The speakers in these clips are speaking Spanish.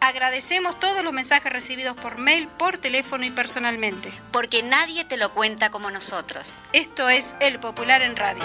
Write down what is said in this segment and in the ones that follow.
Agradecemos todos los mensajes recibidos por mail, por teléfono y personalmente. Porque nadie te lo cuenta como nosotros. Esto es El Popular en Radio.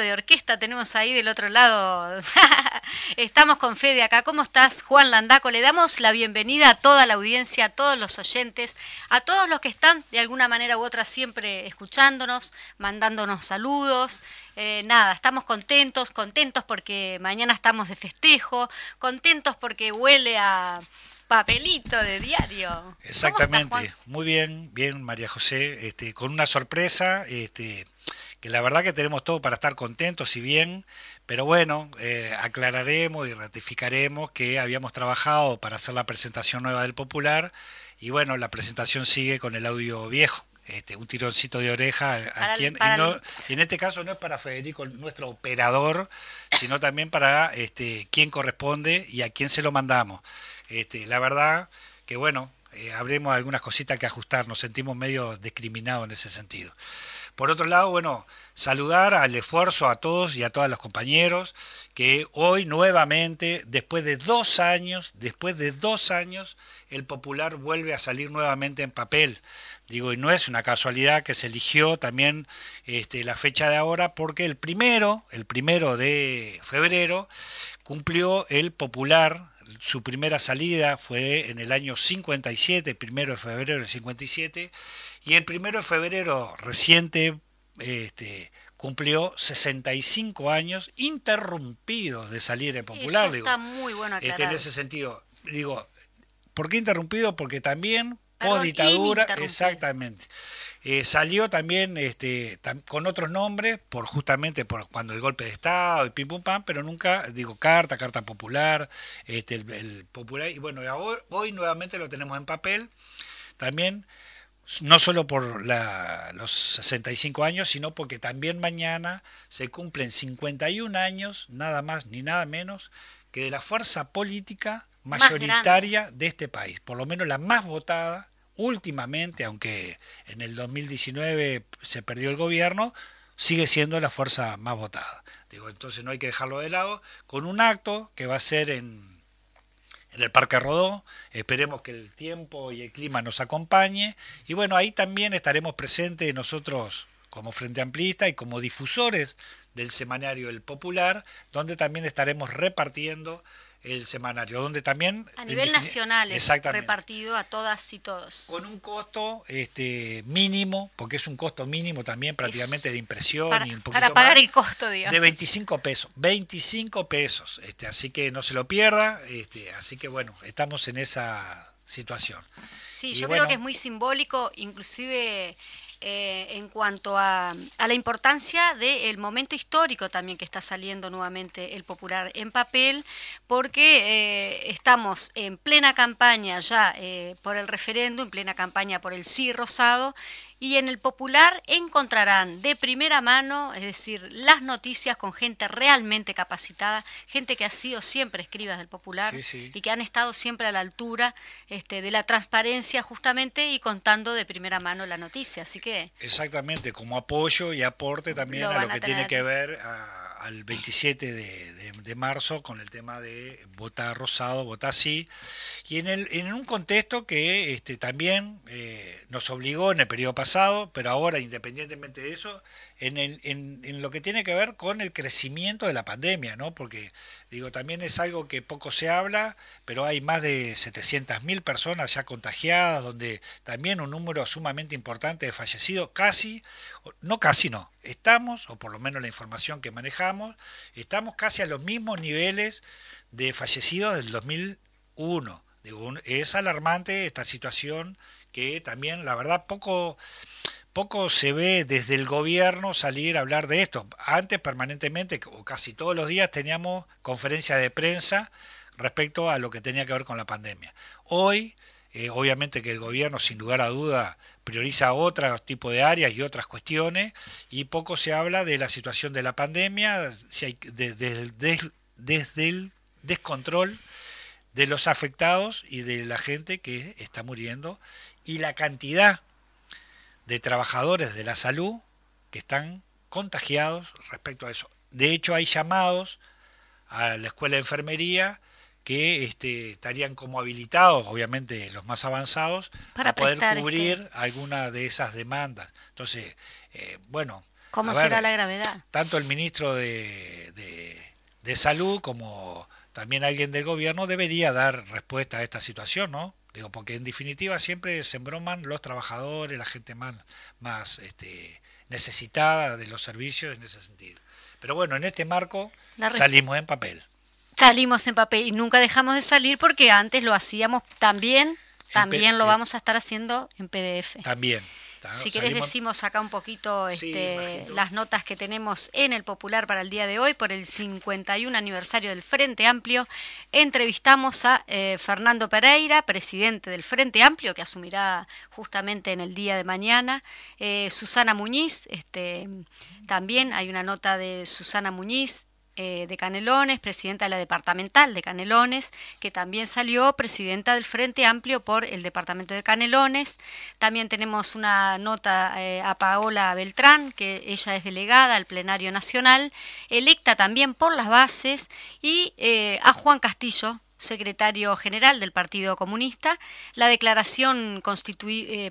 De orquesta tenemos ahí del otro lado. Estamos con Fede acá. ¿Cómo estás, Juan Landaco? Le damos la bienvenida a toda la audiencia, a todos los oyentes, a todos los que están de alguna manera u otra siempre escuchándonos, mandándonos saludos. Eh, nada, estamos contentos, contentos porque mañana estamos de festejo, contentos porque huele a papelito de diario. Exactamente, muy bien, bien María José, este, con una sorpresa, este, que la verdad que tenemos todo para estar contentos y bien, pero bueno, eh, aclararemos y ratificaremos que habíamos trabajado para hacer la presentación nueva del Popular y bueno, la presentación sigue con el audio viejo. Este, un tironcito de oreja a quien, y, en este caso no es para Federico, nuestro operador, sino también para este, quién corresponde y a quién se lo mandamos. Este, la verdad que bueno, eh, habremos algunas cositas que ajustar, nos sentimos medio discriminados en ese sentido. Por otro lado, bueno, saludar al esfuerzo a todos y a todos los compañeros que hoy nuevamente, después de dos años, después de dos años, el Popular vuelve a salir nuevamente en papel. Digo, y no es una casualidad que se eligió también este, la fecha de ahora, porque el primero, el primero de febrero, cumplió el Popular, su primera salida fue en el año 57, primero de febrero del 57, y el primero de febrero reciente este, cumplió 65 años interrumpidos de salir en popular. Eso está muy bueno este, en ese sentido, digo, ¿por qué interrumpido? Porque también post dictadura, exactamente. Eh, salió también este, con otros nombres, por justamente por cuando el golpe de Estado y pim pum pam, pero nunca, digo, carta, carta popular, este, el, popular, y bueno, hoy, hoy nuevamente lo tenemos en papel. También no solo por los 65 años, sino porque también mañana se cumplen 51 años, nada más ni nada menos, que de la fuerza política mayoritaria de este país, por lo menos la más votada últimamente, aunque en el 2019 se perdió el gobierno, sigue siendo la fuerza más votada. Digo, entonces no hay que dejarlo de lado, con un acto que va a ser en en el Parque Rodó. Esperemos que el tiempo y el clima nos acompañe. Y bueno, ahí también estaremos presentes nosotros como Frente Amplista y como difusores del semanario El Popular, donde también estaremos repartiendo el semanario, donde también... A nivel nacional es repartido a todas y todos. Con un costo este, mínimo, porque es un costo mínimo también prácticamente de impresión para, y un poquito Para pagar el costo, digamos. De 25 pesos, 25 pesos, este, así que no se lo pierda, este, así que bueno, estamos en esa situación. Sí, yo creo que es muy simbólico, inclusive eh, en cuanto a, la importancia del momento histórico también que está saliendo nuevamente el popular en papel, porque eh, estamos en plena campaña ya eh, por el referéndum, en plena campaña por el sí rosado, y en el Popular encontrarán de primera mano, es decir, las noticias con gente realmente capacitada, gente que ha sido siempre escribas del Popular y que han estado siempre a la altura este, de la transparencia justamente y contando de primera mano la noticia. Así que exactamente como apoyo y aporte también a lo que tiene que ver al 27 de, marzo con el tema de votar rosado, votar sí. Y en, el, en un contexto que este, también eh, nos obligó en el periodo pasado, pero ahora, independientemente de eso, en, el, en, lo que tiene que ver con el crecimiento de la pandemia, ¿no? Porque, digo, también es algo que poco se habla, pero hay más de 700.000 personas ya contagiadas, donde también un número sumamente importante de fallecidos, casi, no casi no, estamos, o por lo menos la información que manejamos, estamos casi a los mismos niveles de fallecidos del 2001 es alarmante esta situación que también, la verdad, poco, poco se ve desde el gobierno salir a hablar de esto. Antes permanentemente, o casi todos los días, teníamos conferencias de prensa respecto a lo que tenía que ver con la pandemia. Hoy, eh, obviamente que el gobierno, sin lugar a duda, prioriza otros tipos de áreas y otras cuestiones, y poco se habla de la situación de la pandemia, desde el descontrol de los afectados y de la gente que está muriendo, y la cantidad de trabajadores de la salud que están contagiados respecto a eso. De hecho, hay llamados a la escuela de enfermería que este, estarían como habilitados, obviamente los más avanzados, para poder cubrir este alguna de esas demandas. Entonces, eh, bueno. ¿Cómo será la gravedad? Tanto el ministro de, de, Salud como también alguien del gobierno debería dar respuesta a esta situación, ¿no? Digo, porque en definitiva siempre se embroman los trabajadores, la gente más, más este, necesitada de los servicios en ese sentido. Pero bueno, en este marco salimos en papel. Salimos en papel y nunca dejamos de salir porque antes lo hacíamos también, también lo vamos a estar haciendo en PDF. También. Si querés decimos acá un poquito este, las notas que tenemos en el Popular para el día de hoy por el 51 aniversario del Frente Amplio. Entrevistamos a eh, Fernando Pereira, presidente del Frente Amplio, que asumirá justamente en el día de mañana. Eh, Susana Muñiz, este, también hay una nota de Susana Muñiz, eh, de Canelones, presidenta de la departamental de Canelones, que también salió presidenta del Frente Amplio por el departamento de Canelones. También tenemos una nota eh, a Paola Beltrán, que ella es delegada al plenario nacional, electa también por las bases, y eh, a Juan Castillo, secretario general del Partido Comunista, la declaración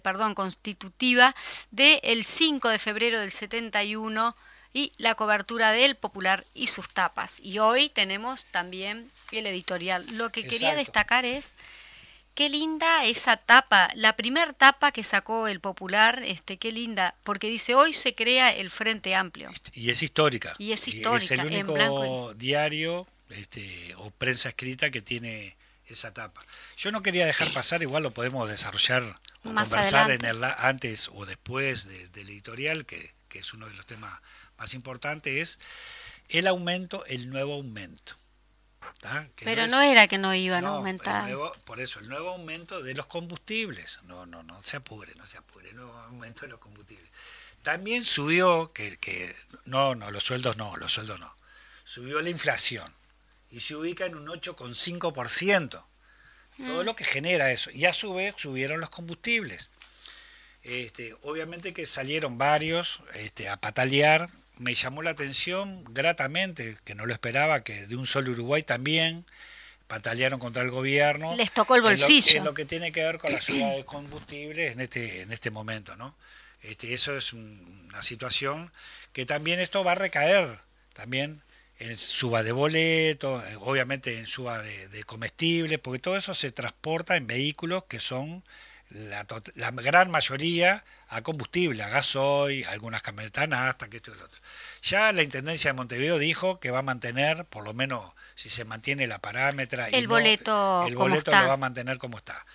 perdón, constitutiva del 5 de febrero del 71 y la cobertura del Popular y sus tapas. Y hoy tenemos también el editorial. Lo que quería destacar es qué linda esa tapa, la primer tapa que sacó el Popular, este, qué linda, porque dice hoy se crea el Frente Amplio. Y es histórica. Y es histórica. es el único diario este, o prensa escrita que tiene esa tapa. Yo no quería dejar pasar, igual lo podemos desarrollar o Más conversar en el, antes o después del editorial, que, que es uno de los temas más importante es el aumento, el nuevo aumento. Pero no, era que no iban a aumentar. por eso, el nuevo aumento de los combustibles. No, no, no se apure, no se apure, el nuevo aumento de los combustibles. También subió, que, que no, no, los sueldos no, los sueldos no. Subió la inflación y se ubica en un 8,5%. Todo mm. lo que genera eso. Y a su vez subieron los combustibles. Este, obviamente que salieron varios este, a patalear me llamó la atención gratamente, que no lo esperaba, que de un solo Uruguay también patalearon contra el gobierno. Les tocó el bolsillo. En lo, que tiene que ver con la subida de combustible en este, en este momento, ¿no? Este, eso es una situación que también esto va a recaer también en suba de boletos, obviamente en suba de, de comestibles, porque todo eso se transporta en vehículos que son la, la gran mayoría a combustible, a gasoil, algunas camionetas hasta que esto y lo otro. Ya la Intendencia de Montevideo dijo que va a mantener, por lo menos si se mantiene la parámetra, el boleto, el boleto lo va a mantener como está.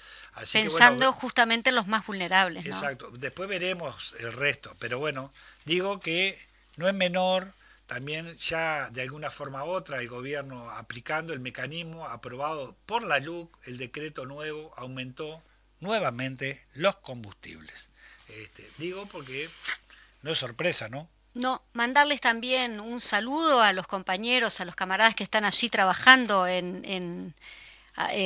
Pensando justamente en los más vulnerables. Exacto. Después veremos el resto, pero bueno, digo que no es menor también ya de alguna forma u otra el gobierno aplicando el mecanismo aprobado por la LUC, el decreto nuevo aumentó nuevamente los combustibles. Este, digo porque no es sorpresa, ¿no? No, mandarles también un saludo a los compañeros, a los camaradas que están allí trabajando en, en,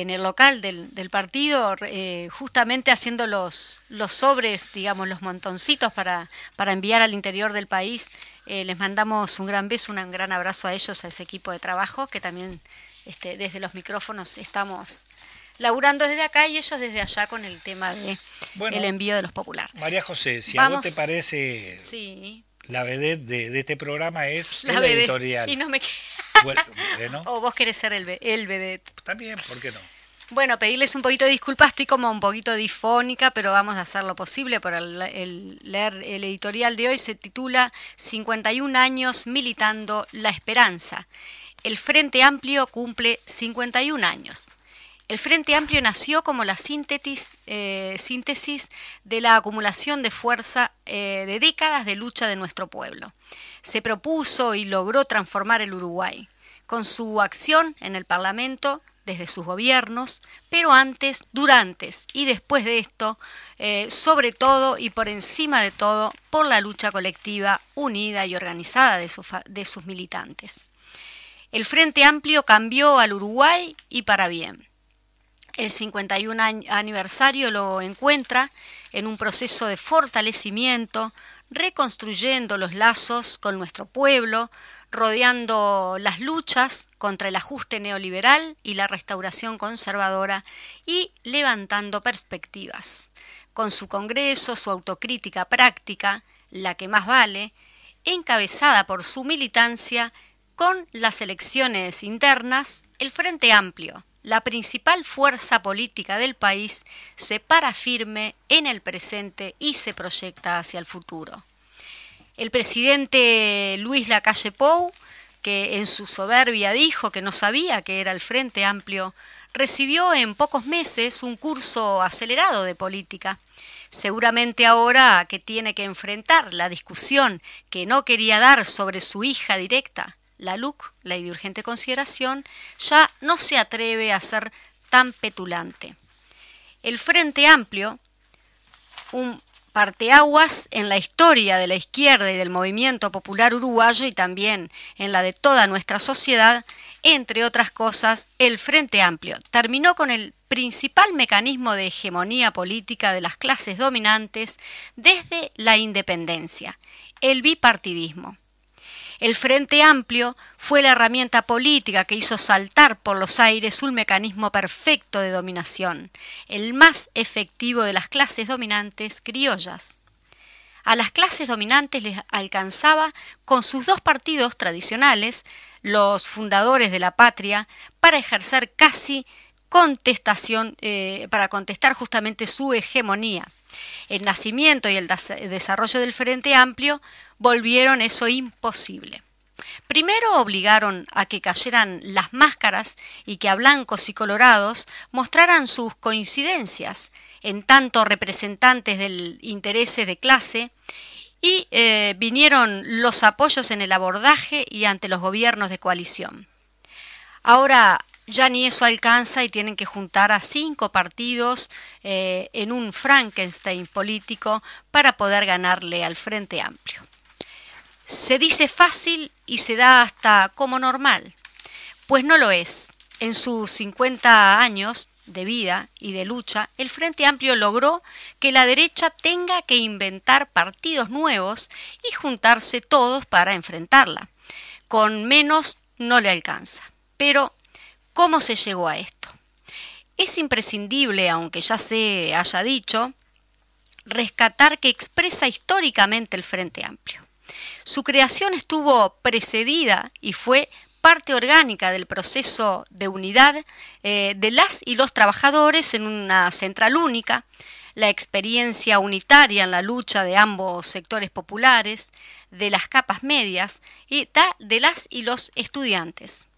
el local del, del partido, eh, justamente haciendo los, los sobres, digamos, los montoncitos para, para enviar al interior del país. Eh, les mandamos un gran beso, un gran abrazo a ellos, a ese equipo de trabajo, que también este, desde los micrófonos estamos laburando desde acá y ellos desde allá con el tema de el envío de los populares. María José, si a vos te parece sí. la vedette de, este programa es la el editorial. Y no me O vos querés ser el, el vedette. También, ¿por qué no? Bueno, pedirles un poquito de disculpas, estoy como un poquito difónica, pero vamos a hacer lo posible para el, leer el editorial de hoy. Se titula 51 años militando la esperanza. El Frente Amplio cumple 51 años. El Frente Amplio nació como la síntesis, eh, de la acumulación de fuerza eh, de décadas de lucha de nuestro pueblo. Se propuso y logró transformar el Uruguay. Con su acción en el Parlamento desde sus gobiernos, pero antes, durante y después de esto, eh, sobre todo y por encima de todo, por la lucha colectiva unida y organizada de sus militantes. El Frente Amplio cambió al Uruguay y para bien. El 51 aniversario lo encuentra en un proceso de fortalecimiento, reconstruyendo los lazos con nuestro pueblo, rodeando las luchas contra el ajuste neoliberal y la restauración conservadora y levantando perspectivas. Con su Congreso, su autocrítica práctica, la que más vale, encabezada por su militancia, con las elecciones internas, el Frente Amplio, la principal fuerza política del país, se para firme en el presente y se proyecta hacia el futuro. El presidente Luis Lacalle Pou, que en su soberbia dijo que no sabía que era el Frente Amplio, recibió en pocos meses un curso acelerado de política. Seguramente ahora que tiene que enfrentar la discusión que no quería dar sobre su hija directa, la LUC, ley de urgente consideración, ya no se atreve a ser tan petulante. El Frente Amplio, un parteaguas en la historia de la izquierda y del movimiento popular uruguayo y también en la de toda nuestra sociedad, entre otras cosas, el Frente Amplio terminó con el principal mecanismo de hegemonía política de las clases dominantes desde la independencia, el bipartidismo. El Frente Amplio fue la herramienta política que hizo saltar por los aires un mecanismo perfecto de dominación, el más efectivo de las clases dominantes criollas. A las clases dominantes les alcanzaba con sus dos partidos tradicionales, los fundadores de la patria, para ejercer casi contestación, eh, para contestar justamente su hegemonía. El nacimiento y el desarrollo del Frente Amplio volvieron eso imposible. Primero obligaron a que cayeran las máscaras y que a blancos y colorados mostraran sus coincidencias, en tanto representantes del interés de clase, y eh, vinieron los apoyos en el abordaje y ante los gobiernos de coalición. Ahora ya ni eso alcanza y tienen que juntar a cinco partidos eh, en un Frankenstein político para poder ganarle al Frente Amplio. Se dice fácil y se da hasta como normal, pues no lo es. En sus 50 años de vida y de lucha, el Frente Amplio logró que la derecha tenga que inventar partidos nuevos y juntarse todos para enfrentarla. Con menos no le alcanza. Pero, ¿cómo se llegó a esto? Es imprescindible, aunque ya se haya dicho, rescatar que expresa históricamente el Frente Amplio. Su creación estuvo precedida y fue parte orgánica del proceso de unidad eh, de las y los trabajadores en una central única, la experiencia unitaria en la lucha de ambos sectores populares, de las capas medias y de las y los estudiantes.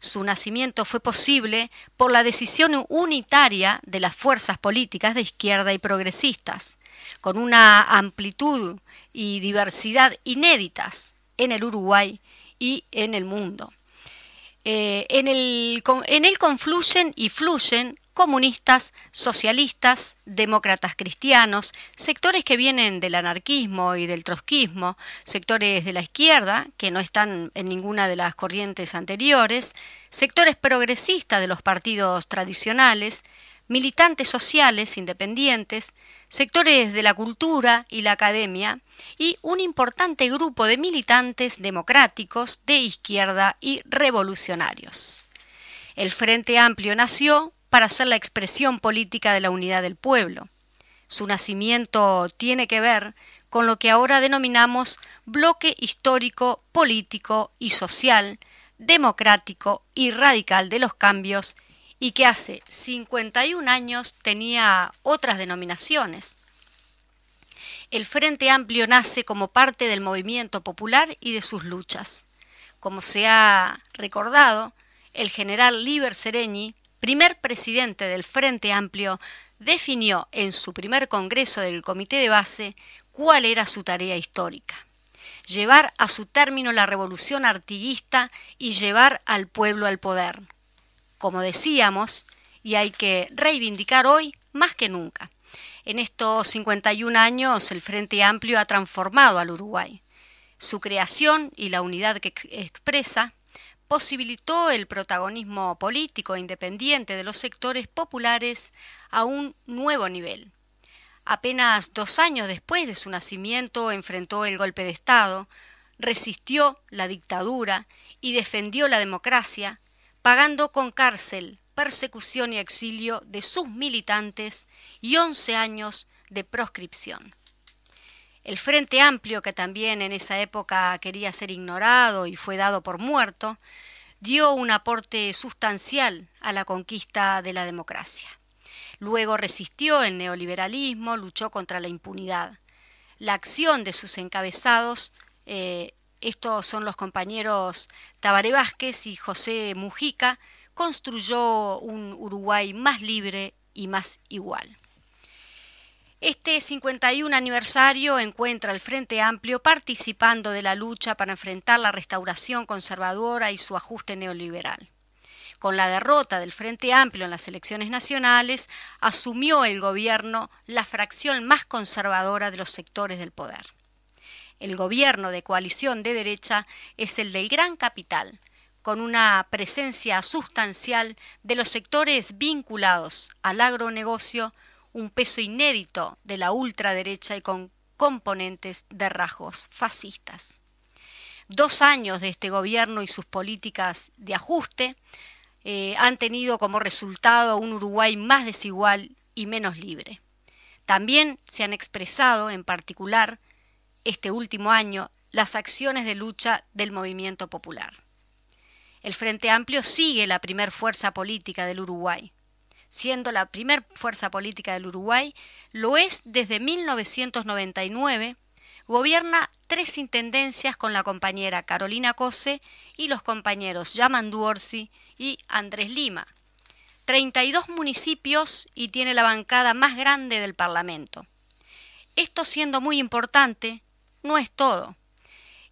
Su nacimiento fue posible por la decisión unitaria de las fuerzas políticas de izquierda y progresistas, con una amplitud y diversidad inéditas en el Uruguay y en el mundo. Eh, en, el, en él confluyen y fluyen comunistas, socialistas, demócratas cristianos, sectores que vienen del anarquismo y del trotskismo, sectores de la izquierda, que no están en ninguna de las corrientes anteriores, sectores progresistas de los partidos tradicionales, militantes sociales independientes, sectores de la cultura y la academia, y un importante grupo de militantes democráticos de izquierda y revolucionarios. El Frente Amplio nació para ser la expresión política de la unidad del pueblo. Su nacimiento tiene que ver con lo que ahora denominamos bloque histórico, político y social, democrático y radical de los cambios y que hace 51 años tenía otras denominaciones. El Frente Amplio nace como parte del movimiento popular y de sus luchas. Como se ha recordado, el general Liber Sereñi, primer presidente del Frente Amplio, definió en su primer congreso del Comité de Base cuál era su tarea histórica. Llevar a su término la revolución artiguista y llevar al pueblo al poder. como decíamos, y hay que reivindicar hoy más que nunca. En estos 51 años el Frente Amplio ha transformado al Uruguay. Su creación y la unidad que expresa posibilitó el protagonismo político independiente de los sectores populares a un nuevo nivel. Apenas dos años después de su nacimiento enfrentó el golpe de Estado, resistió la dictadura y defendió la democracia, pagando con cárcel, persecución y exilio de sus militantes y 11 años de proscripción. El Frente Amplio, que también en esa época quería ser ignorado y fue dado por muerto, dio un aporte sustancial a la conquista de la democracia. Luego resistió el neoliberalismo, luchó contra la impunidad. La acción de sus encabezados, eh, estos son los compañeros Tabaré Vázquez y José Mujica, construyó un Uruguay más libre y más igual. Este 51 aniversario encuentra al Frente Amplio participando de la lucha para enfrentar la restauración conservadora y su ajuste neoliberal. Con la derrota del Frente Amplio en las elecciones nacionales, asumió el gobierno la fracción más conservadora de los sectores del poder. El gobierno de coalición de derecha es el del gran capital, con una presencia sustancial de los sectores vinculados al agronegocio, un peso inédito de la ultraderecha y con componentes de rasgos fascistas. Dos años de este gobierno y sus políticas de ajuste eh, han tenido como resultado un Uruguay más desigual y menos libre. También se han expresado, en particular, este último año, las acciones de lucha del movimiento popular. El Frente Amplio sigue la primer fuerza política del Uruguay siendo la primer fuerza política del Uruguay, lo es desde 1999, gobierna tres intendencias con la compañera Carolina Cose y los compañeros Yaman Duorsi y Andrés Lima. 32 municipios y tiene la bancada más grande del Parlamento. Esto siendo muy importante, no es todo.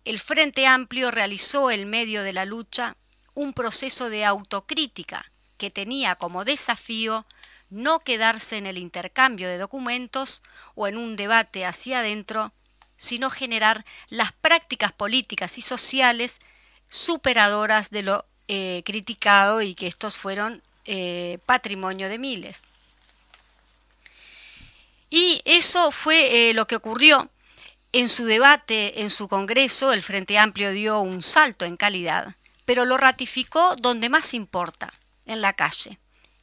El Frente Amplio realizó en medio de la lucha un proceso de autocrítica que tenía como desafío no quedarse en el intercambio de documentos o en un debate hacia adentro, sino generar las prácticas políticas y sociales superadoras de lo eh, criticado y que estos fueron eh, patrimonio de miles. Y eso fue eh, lo que ocurrió. En su debate, en su Congreso, el Frente Amplio dio un salto en calidad, pero lo ratificó donde más importa, en la calle,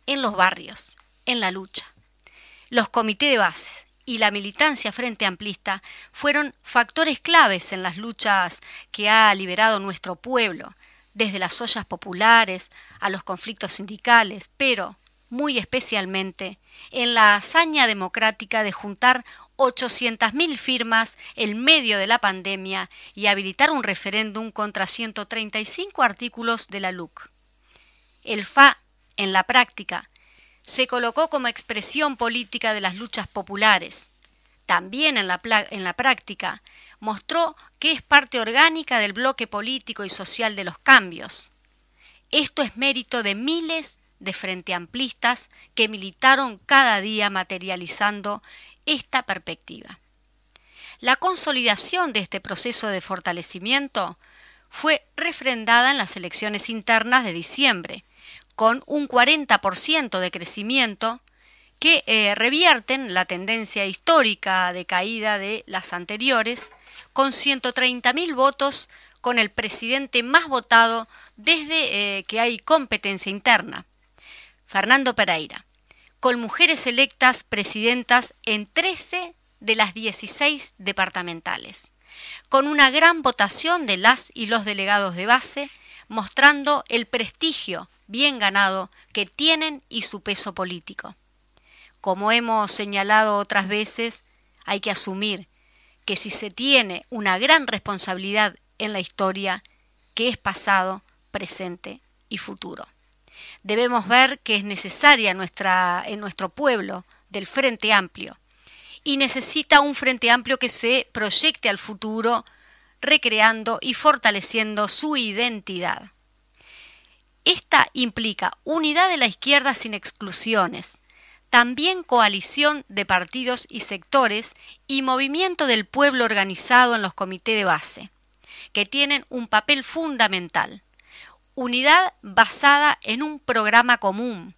en los barrios, en la lucha. Los comités de base y la militancia frente amplista fueron factores claves en las luchas que ha liberado nuestro pueblo, desde las ollas populares a los conflictos sindicales, pero muy especialmente en la hazaña democrática de juntar 800.000 firmas en medio de la pandemia y habilitar un referéndum contra 135 artículos de la LUC. El FA, en la práctica, se colocó como expresión política de las luchas populares. También en la, práctica mostró que es parte orgánica del bloque político y social de los cambios. Esto es mérito de miles de frente amplistas que militaron cada día materializando esta perspectiva. La consolidación de este proceso de fortalecimiento fue refrendada en las elecciones internas de diciembre, con un 40% de crecimiento que eh, revierten la tendencia histórica de caída de las anteriores, con 130.000 votos con el presidente más votado desde eh, que hay competencia interna, Fernando Pereira, con mujeres electas presidentas en 13 de las 16 departamentales, con una gran votación de las y los delegados de base, mostrando el prestigio bien ganado que tienen y su peso político. Como hemos señalado otras veces, hay que asumir que si se tiene una gran responsabilidad en la historia, que es pasado, presente y futuro. Debemos ver que es necesaria nuestra, en nuestro pueblo del Frente Amplio y necesita un Frente Amplio que se proyecte al futuro, recreando y fortaleciendo su identidad Esta implica unidad de la izquierda sin exclusiones, también coalición de partidos y sectores y movimiento del pueblo organizado en los comités de base, que tienen un papel fundamental. Unidad basada en un programa común,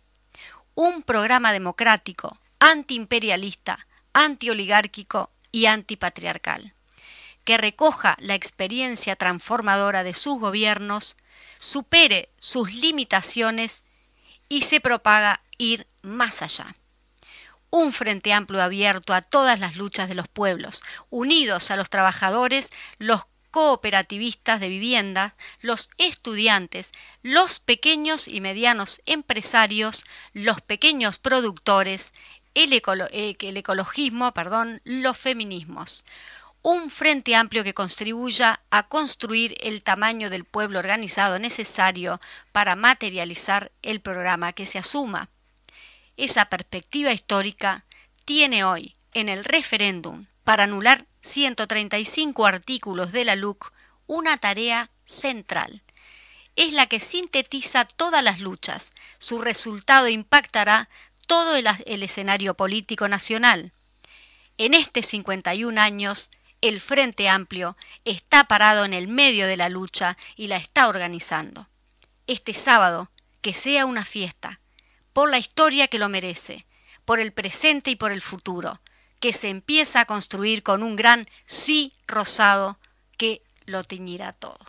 un programa democrático, antiimperialista, antioligárquico y antipatriarcal, que recoja la experiencia transformadora de sus gobiernos supere sus limitaciones y se propaga ir más allá. Un frente amplio abierto a todas las luchas de los pueblos, unidos a los trabajadores, los cooperativistas de vivienda, los estudiantes, los pequeños y medianos empresarios, los pequeños productores, el, el ecologismo, perdón, los feminismos un frente amplio que contribuya a construir el tamaño del pueblo organizado necesario para materializar el programa que se asuma. Esa perspectiva histórica tiene hoy en el referéndum para anular 135 artículos de la LUC una tarea central. Es la que sintetiza todas las luchas. Su resultado impactará todo el, escenario político nacional. En este 51 años, el Frente Amplio está parado en el medio de la lucha y la está organizando. Este sábado, que sea una fiesta, por la historia que lo merece, por el presente y por el futuro, que se empieza a construir con un gran sí rosado que lo teñirá todo.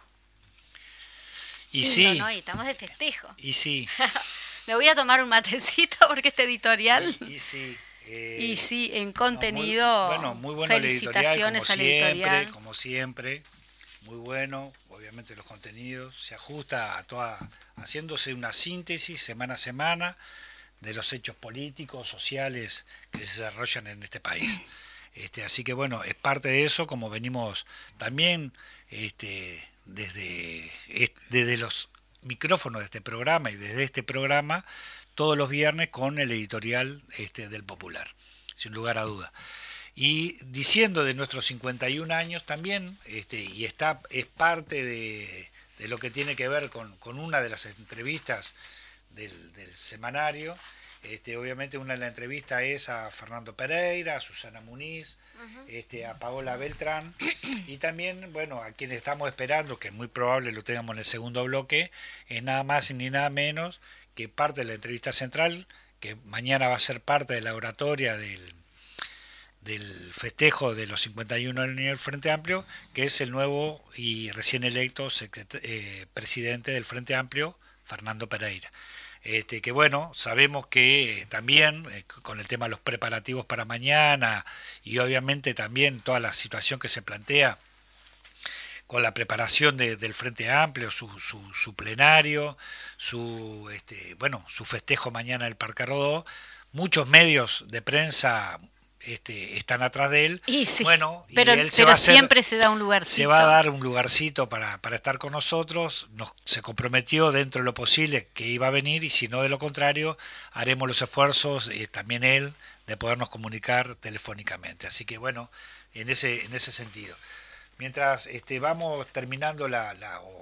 Y sí. estamos de festejo. Y sí. Me voy a tomar un matecito porque este editorial. Y sí. Eh, y sí, en contenido, bueno, muy bueno felicitaciones al editorial. Como siempre, muy bueno. Obviamente los contenidos se ajusta a toda, haciéndose una síntesis semana a semana de los hechos políticos, sociales que se desarrollan en este país. Este, así que bueno, es parte de eso, como venimos también este, desde, desde los micrófonos de este programa y desde este programa todos los viernes con el editorial este, del Popular, sin lugar a duda. Y diciendo de nuestros 51 años también, este, y está, es parte de, lo que tiene que ver con, una de las entrevistas del, semanario, este, obviamente una de las entrevistas es a Fernando Pereira, a Susana Muniz, este, a Paola Beltrán y también, bueno, a quienes estamos esperando, que es muy probable lo tengamos en el segundo bloque, es nada más ni nada menos que parte de la entrevista central, que mañana va a ser parte de la oratoria del, del festejo de los 51 años del Frente Amplio, que es el nuevo y recién electo eh, presidente del Frente Amplio, Fernando Pereira. Este, que bueno, sabemos que también eh, con el tema de los preparativos para mañana y obviamente también toda la situación que se plantea con la preparación del Frente Amplio, su, su, su plenario, su este, bueno, su festejo mañana en el Parque Rodó. Muchos medios de prensa este, están atrás de él. bueno, pero, él siempre se da un lugarcito. Se va a dar un lugarcito para, para estar con nosotros. Nos, se comprometió dentro de lo posible que iba a venir y si no de lo contrario, haremos los esfuerzos, eh, también él, de podernos comunicar telefónicamente. Así que bueno, en ese, en ese sentido. Mientras este, vamos terminando la, la o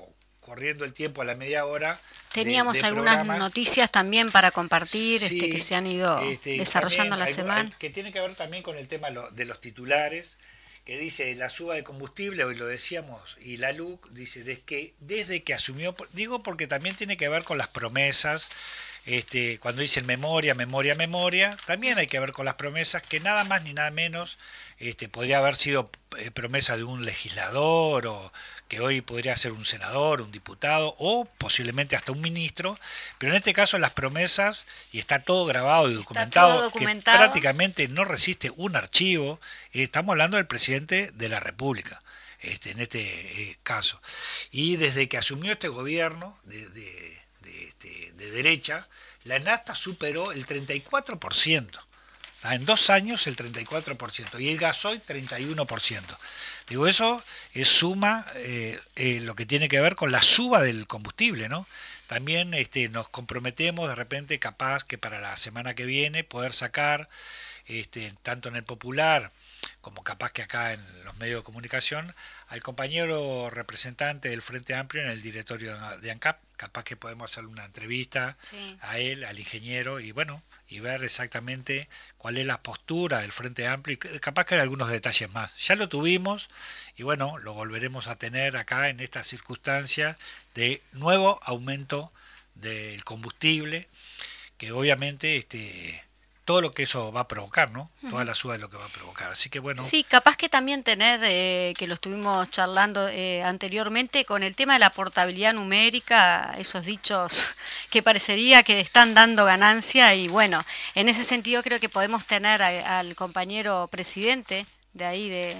corriendo el tiempo a la media hora. Teníamos algunas noticias también para compartir este, que se han ido este, desarrollando la semana. que tiene que ver también con el tema de los titulares, que dice la suba de combustible, hoy lo decíamos, y la LUC dice desde que, desde que asumió, digo porque también tiene que ver con las promesas, este, cuando dicen memoria, memoria, memoria, también hay que ver con las promesas que nada más ni nada menos este, podría haber sido eh, promesa de un legislador o que hoy podría ser un senador, un diputado o posiblemente hasta un ministro, pero en este caso las promesas, y está todo grabado y documentado, que prácticamente no resiste un archivo, eh, estamos hablando del presidente de la República. Este, en este eh, caso. Y desde que asumió este gobierno de, de, este, de derecha, la NAFTA superó el 34%. Ah, en dos años el 34% y el gasoil 31%. Digo, eso es suma eh, eh, lo que tiene que ver con la suba del combustible, ¿no? También este, nos comprometemos de repente, capaz que para la semana que viene, poder sacar, este, tanto en el popular como capaz que acá en los medios de comunicación, al compañero representante del Frente Amplio en el directorio de ANCAP, capaz que podemos hacer una entrevista a él, al ingeniero, y bueno, y ver exactamente cuál es la postura del Frente Amplio y capaz que hay algunos detalles más. Ya lo tuvimos y bueno, lo volveremos a tener acá en esta circunstancia de nuevo aumento del combustible, que obviamente este, todo lo que eso va a provocar, ¿no? Toda la suba de lo que va a provocar. Así que bueno. Sí, capaz que también tener, eh, que lo estuvimos charlando eh, anteriormente, con el tema de la portabilidad numérica, esos dichos que parecería que están dando ganancia y bueno, en ese sentido creo que podemos tener al compañero presidente de ahí de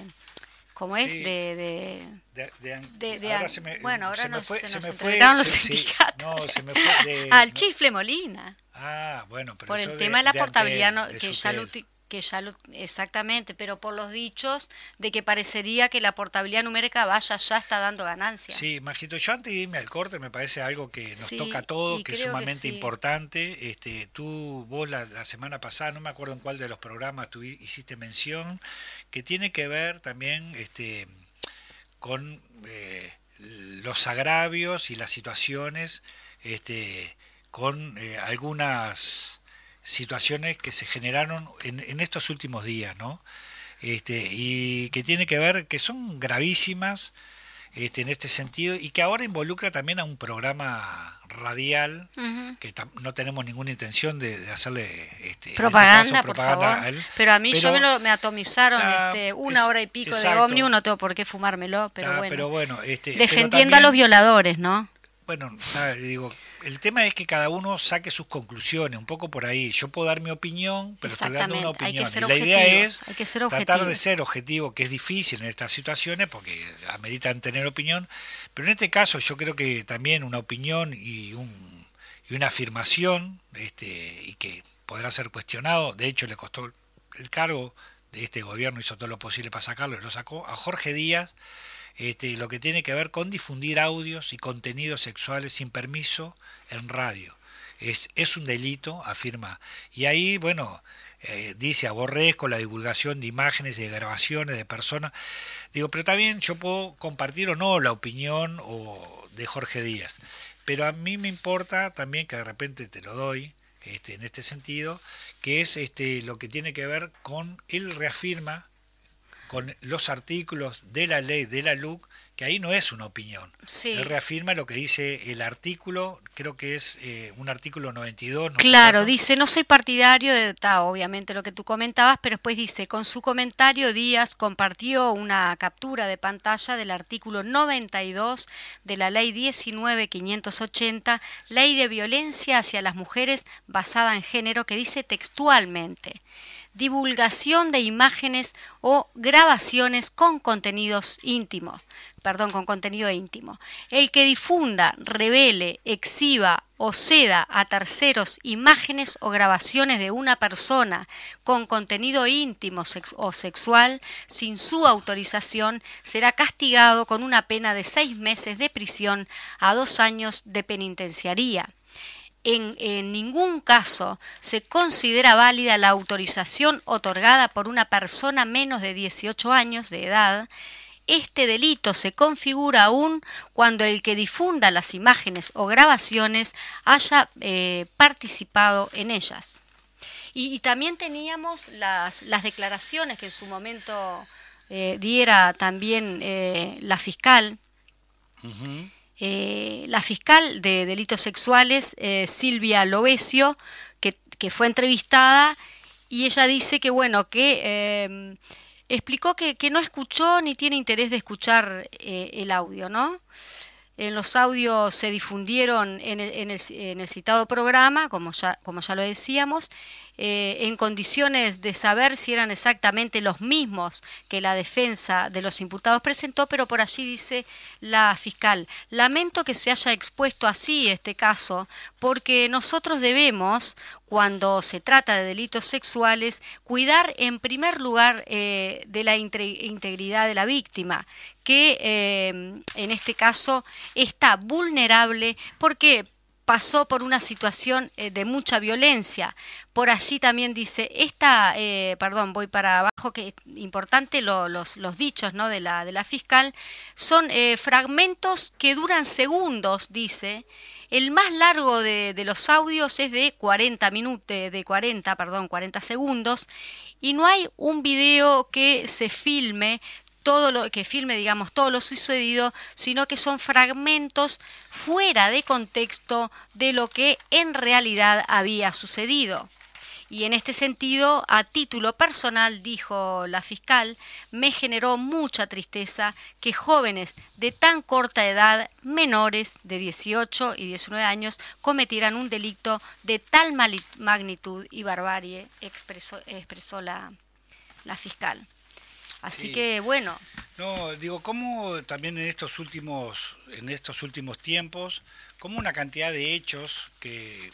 ¿Cómo es? De, de, ahora se me, bueno, ahora se me fue, se, me fue, los sindicatos. no, se me fue Al Chifle Molina. Ah, bueno, pero Por el tema de la portabilidad, que ya lo que ya lo, exactamente, pero por los dichos de que parecería que la portabilidad numérica vaya ya está dando ganancias. Sí, Majito, yo antes de irme al corte me parece algo que nos toca a todos, que es sumamente importante. Este, tú, vos la, semana pasada, no me acuerdo en cuál de los programas tú hiciste mención, que tiene que ver también este, con eh, los agravios y las situaciones, este, con eh, algunas situaciones que se generaron en, en estos últimos días, ¿no? Este, y que tiene que ver, que son gravísimas este, en este sentido y que ahora involucra también a un programa radial que no tenemos ninguna intención de, hacerle este, este propaganda, por favor. Pero a mí yo me, lo, me atomizaron ah, este, una hora y pico de ómnibus, no tengo por qué fumármelo, pero ah, bueno. Pero bueno este, Defendiendo a los violadores, ¿no? Bueno, digo, el tema es que cada uno saque sus conclusiones, un poco por ahí. Yo puedo dar mi opinión, pero estoy dando una opinión. Y la idea es tratar de ser objetivo, que es difícil en estas situaciones porque ameritan tener opinión, pero en este caso yo creo que también una opinión y, un, y una afirmación, este, y que podrá ser cuestionado, de hecho le costó el cargo de este gobierno, hizo todo lo posible para sacarlo y lo sacó, a Jorge Díaz este, lo que tiene que ver con difundir audios y contenidos sexuales sin permiso en radio. Es, es un delito, afirma. Y ahí, bueno, eh, dice, aborrezco la divulgación de imágenes y de grabaciones de personas. Digo, pero también yo puedo compartir o no la opinión o de Jorge Díaz. Pero a mí me importa también que de repente te lo doy, este, en este sentido, que es este, lo que tiene que ver con, él reafirma con los artículos de la ley de la LUC, que ahí no es una opinión. Él reafirma lo que dice el artículo, creo que es eh, un artículo 92. claro, dice, no soy partidario de, está obviamente lo que tú comentabas, pero después dice, con su comentario Díaz compartió una captura de pantalla del artículo 92 de la ley 19580, ley de violencia hacia las mujeres basada en género, que dice textualmente divulgación de imágenes o grabaciones con contenidos íntimos, perdón, con contenido íntimo. El que difunda, revele, exhiba o ceda a terceros imágenes o grabaciones de una persona con contenido íntimo o sexual sin su autorización será castigado con una pena de seis meses de prisión a dos años de penitenciaría en, ningún caso se considera válida la autorización otorgada por una persona menos de 18 años de edad, este delito se configura aún cuando el que difunda las imágenes o grabaciones haya eh, participado en ellas. Y, también teníamos las, declaraciones que en su momento eh, diera también eh, la fiscal. Eh, la fiscal de delitos sexuales, eh, Silvia Lovesio, que, que, fue entrevistada y ella dice que, bueno, que eh, explicó que, que, no escuchó ni tiene interés de escuchar el audio, ¿no? En los audios se difundieron en el, en el, en el citado programa, como ya, lo decíamos, eh, en condiciones de saber si eran exactamente los mismos que la defensa de los imputados presentó, pero por allí dice la fiscal, lamento que se haya expuesto así este caso, porque nosotros debemos, cuando se trata de delitos sexuales, cuidar en primer lugar eh, de la integridad de la víctima, que eh, en este caso está vulnerable porque pasó por una situación de mucha violencia, por allí también dice, esta, eh, perdón, voy para abajo, que es importante los, los, dichos ¿no? de, la, de la fiscal, son eh, fragmentos que duran segundos, dice, El más largo de, los audios es de 40 minutos, de 40, perdón, 40 segundos, y no hay un video que se filme todo lo que filme, digamos, todo lo sucedido, sino que son fragmentos fuera de contexto de lo que en realidad había sucedido. Y en este sentido, a título personal, dijo la fiscal, me generó mucha tristeza que jóvenes de tan corta edad, menores de 18 y 19 años, cometieran un delito de tal magnitud y barbarie, expresó, expresó la, la fiscal. Así que bueno. No, digo, cómo también en estos últimos, en estos últimos tiempos, como una cantidad de hechos que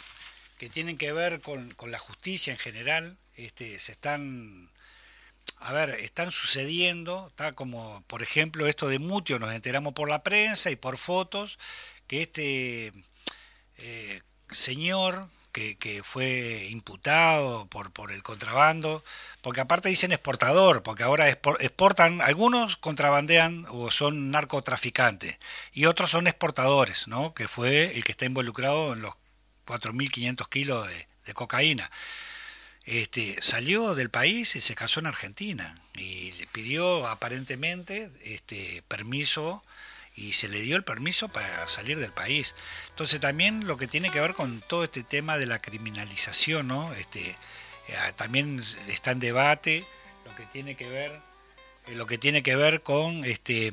que tienen que ver con, la justicia en general, este, se están, a ver, están sucediendo, está como, por ejemplo, esto de Mutio, nos enteramos por la prensa y por fotos, que este eh, señor que, fue imputado por, por el contrabando, porque aparte dicen exportador, porque ahora exportan, algunos contrabandean o son narcotraficantes, y otros son exportadores, ¿no? que fue el que está involucrado en los 4.500 kilos de, cocaína. Este, salió del país y se casó en Argentina y le pidió aparentemente este, permiso y se le dio el permiso para salir del país. Entonces también lo que tiene que ver con todo este tema de la criminalización, ¿no? Este, eh, también está en debate lo que tiene que ver, eh, lo que tiene que ver con este,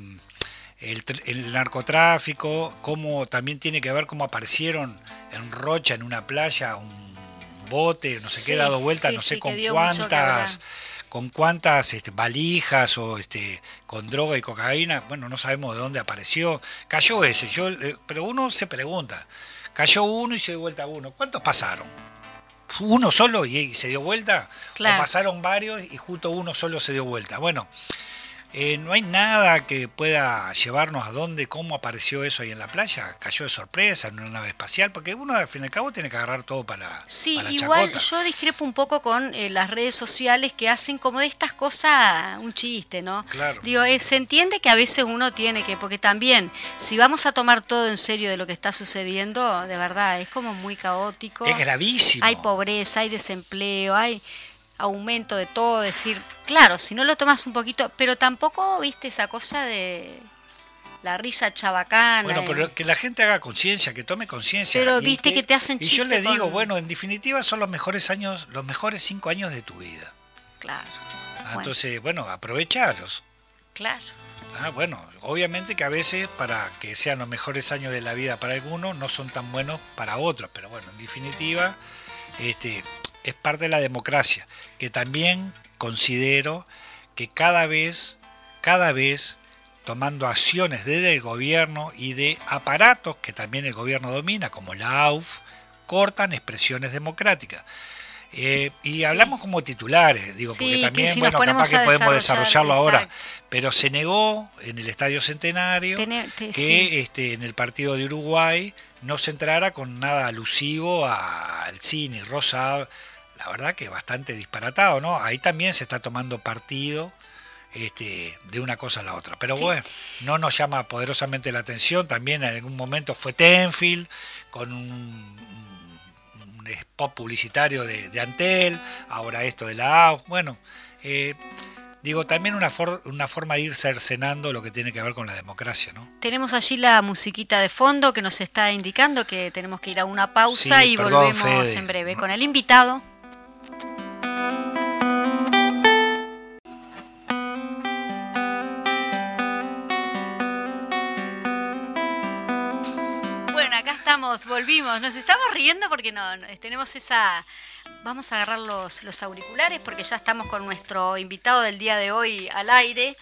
el, narcotráfico, cómo también tiene que ver cómo aparecieron en Rocha, en una playa, un bote, no sé qué, dado vuelta, no sé con cuántas con cuántas este, valijas o este, con droga y cocaína, bueno, no sabemos de dónde apareció. Cayó ese, yo, eh, pero uno se pregunta, cayó uno y se dio vuelta uno, ¿cuántos pasaron? ¿Uno solo y, se dio vuelta? ¿O pasaron varios y justo uno solo se dio vuelta? Bueno, eh, no hay nada que pueda llevarnos a dónde, cómo apareció eso ahí en la playa. Cayó de sorpresa en una nave espacial, porque uno al fin y al cabo tiene que agarrar todo para. Sí, igual yo discrepo un poco con eh, las redes sociales que hacen como de estas cosas un chiste, ¿no? Claro. Digo, eh, se entiende que a veces uno tiene que, porque también, si vamos a tomar todo en serio de lo que está sucediendo, de verdad, es como muy caótico. Es gravísimo. Hay pobreza, hay desempleo, hay aumento de todo, decir, claro, si no lo tomas un poquito, pero tampoco, viste, esa cosa de la risa chabacana. Bueno, pero que la gente haga conciencia, que tome conciencia. Pero viste que, te hacen Y yo le digo, bueno, en definitiva son los mejores años, los mejores cinco años de tu vida. Claro. Ah, entonces, bueno, aprovechalos. Claro. Ah, bueno, obviamente que a veces para que sean los mejores años de la vida para algunos no son tan buenos para otros, pero bueno, en definitiva, este, es parte de la democracia, que también considero que cada vez, cada vez, tomando acciones desde el gobierno y de aparatos que también el gobierno domina, como la AUF, cortan expresiones democráticas. Eh, y hablamos como titulares, digo, porque también, bueno, capaz que podemos desarrollarlo ahora, pero se negó en el Estadio Centenario que este, en el partido de Uruguay no se entrara con nada alusivo al cine rosado la verdad que bastante disparatado, ¿no? Ahí también se está tomando partido este, de una cosa a la otra. Pero bueno, no nos llama poderosamente la atención. También en algún momento fue Tenfield con un, spot publicitario de, Antel, ahora esto de la AU. Bueno, eh, digo, también una, una forma de ir cercenando lo que tiene que ver con la democracia, ¿no? Tenemos allí la musiquita de fondo que nos está indicando que tenemos que ir a una pausa y volvemos en breve con el invitado. Bueno, acá estamos, volvimos. Nos estamos riendo porque no, tenemos esa... Vamos a agarrar los, auriculares porque ya estamos con nuestro invitado del día de hoy al aire.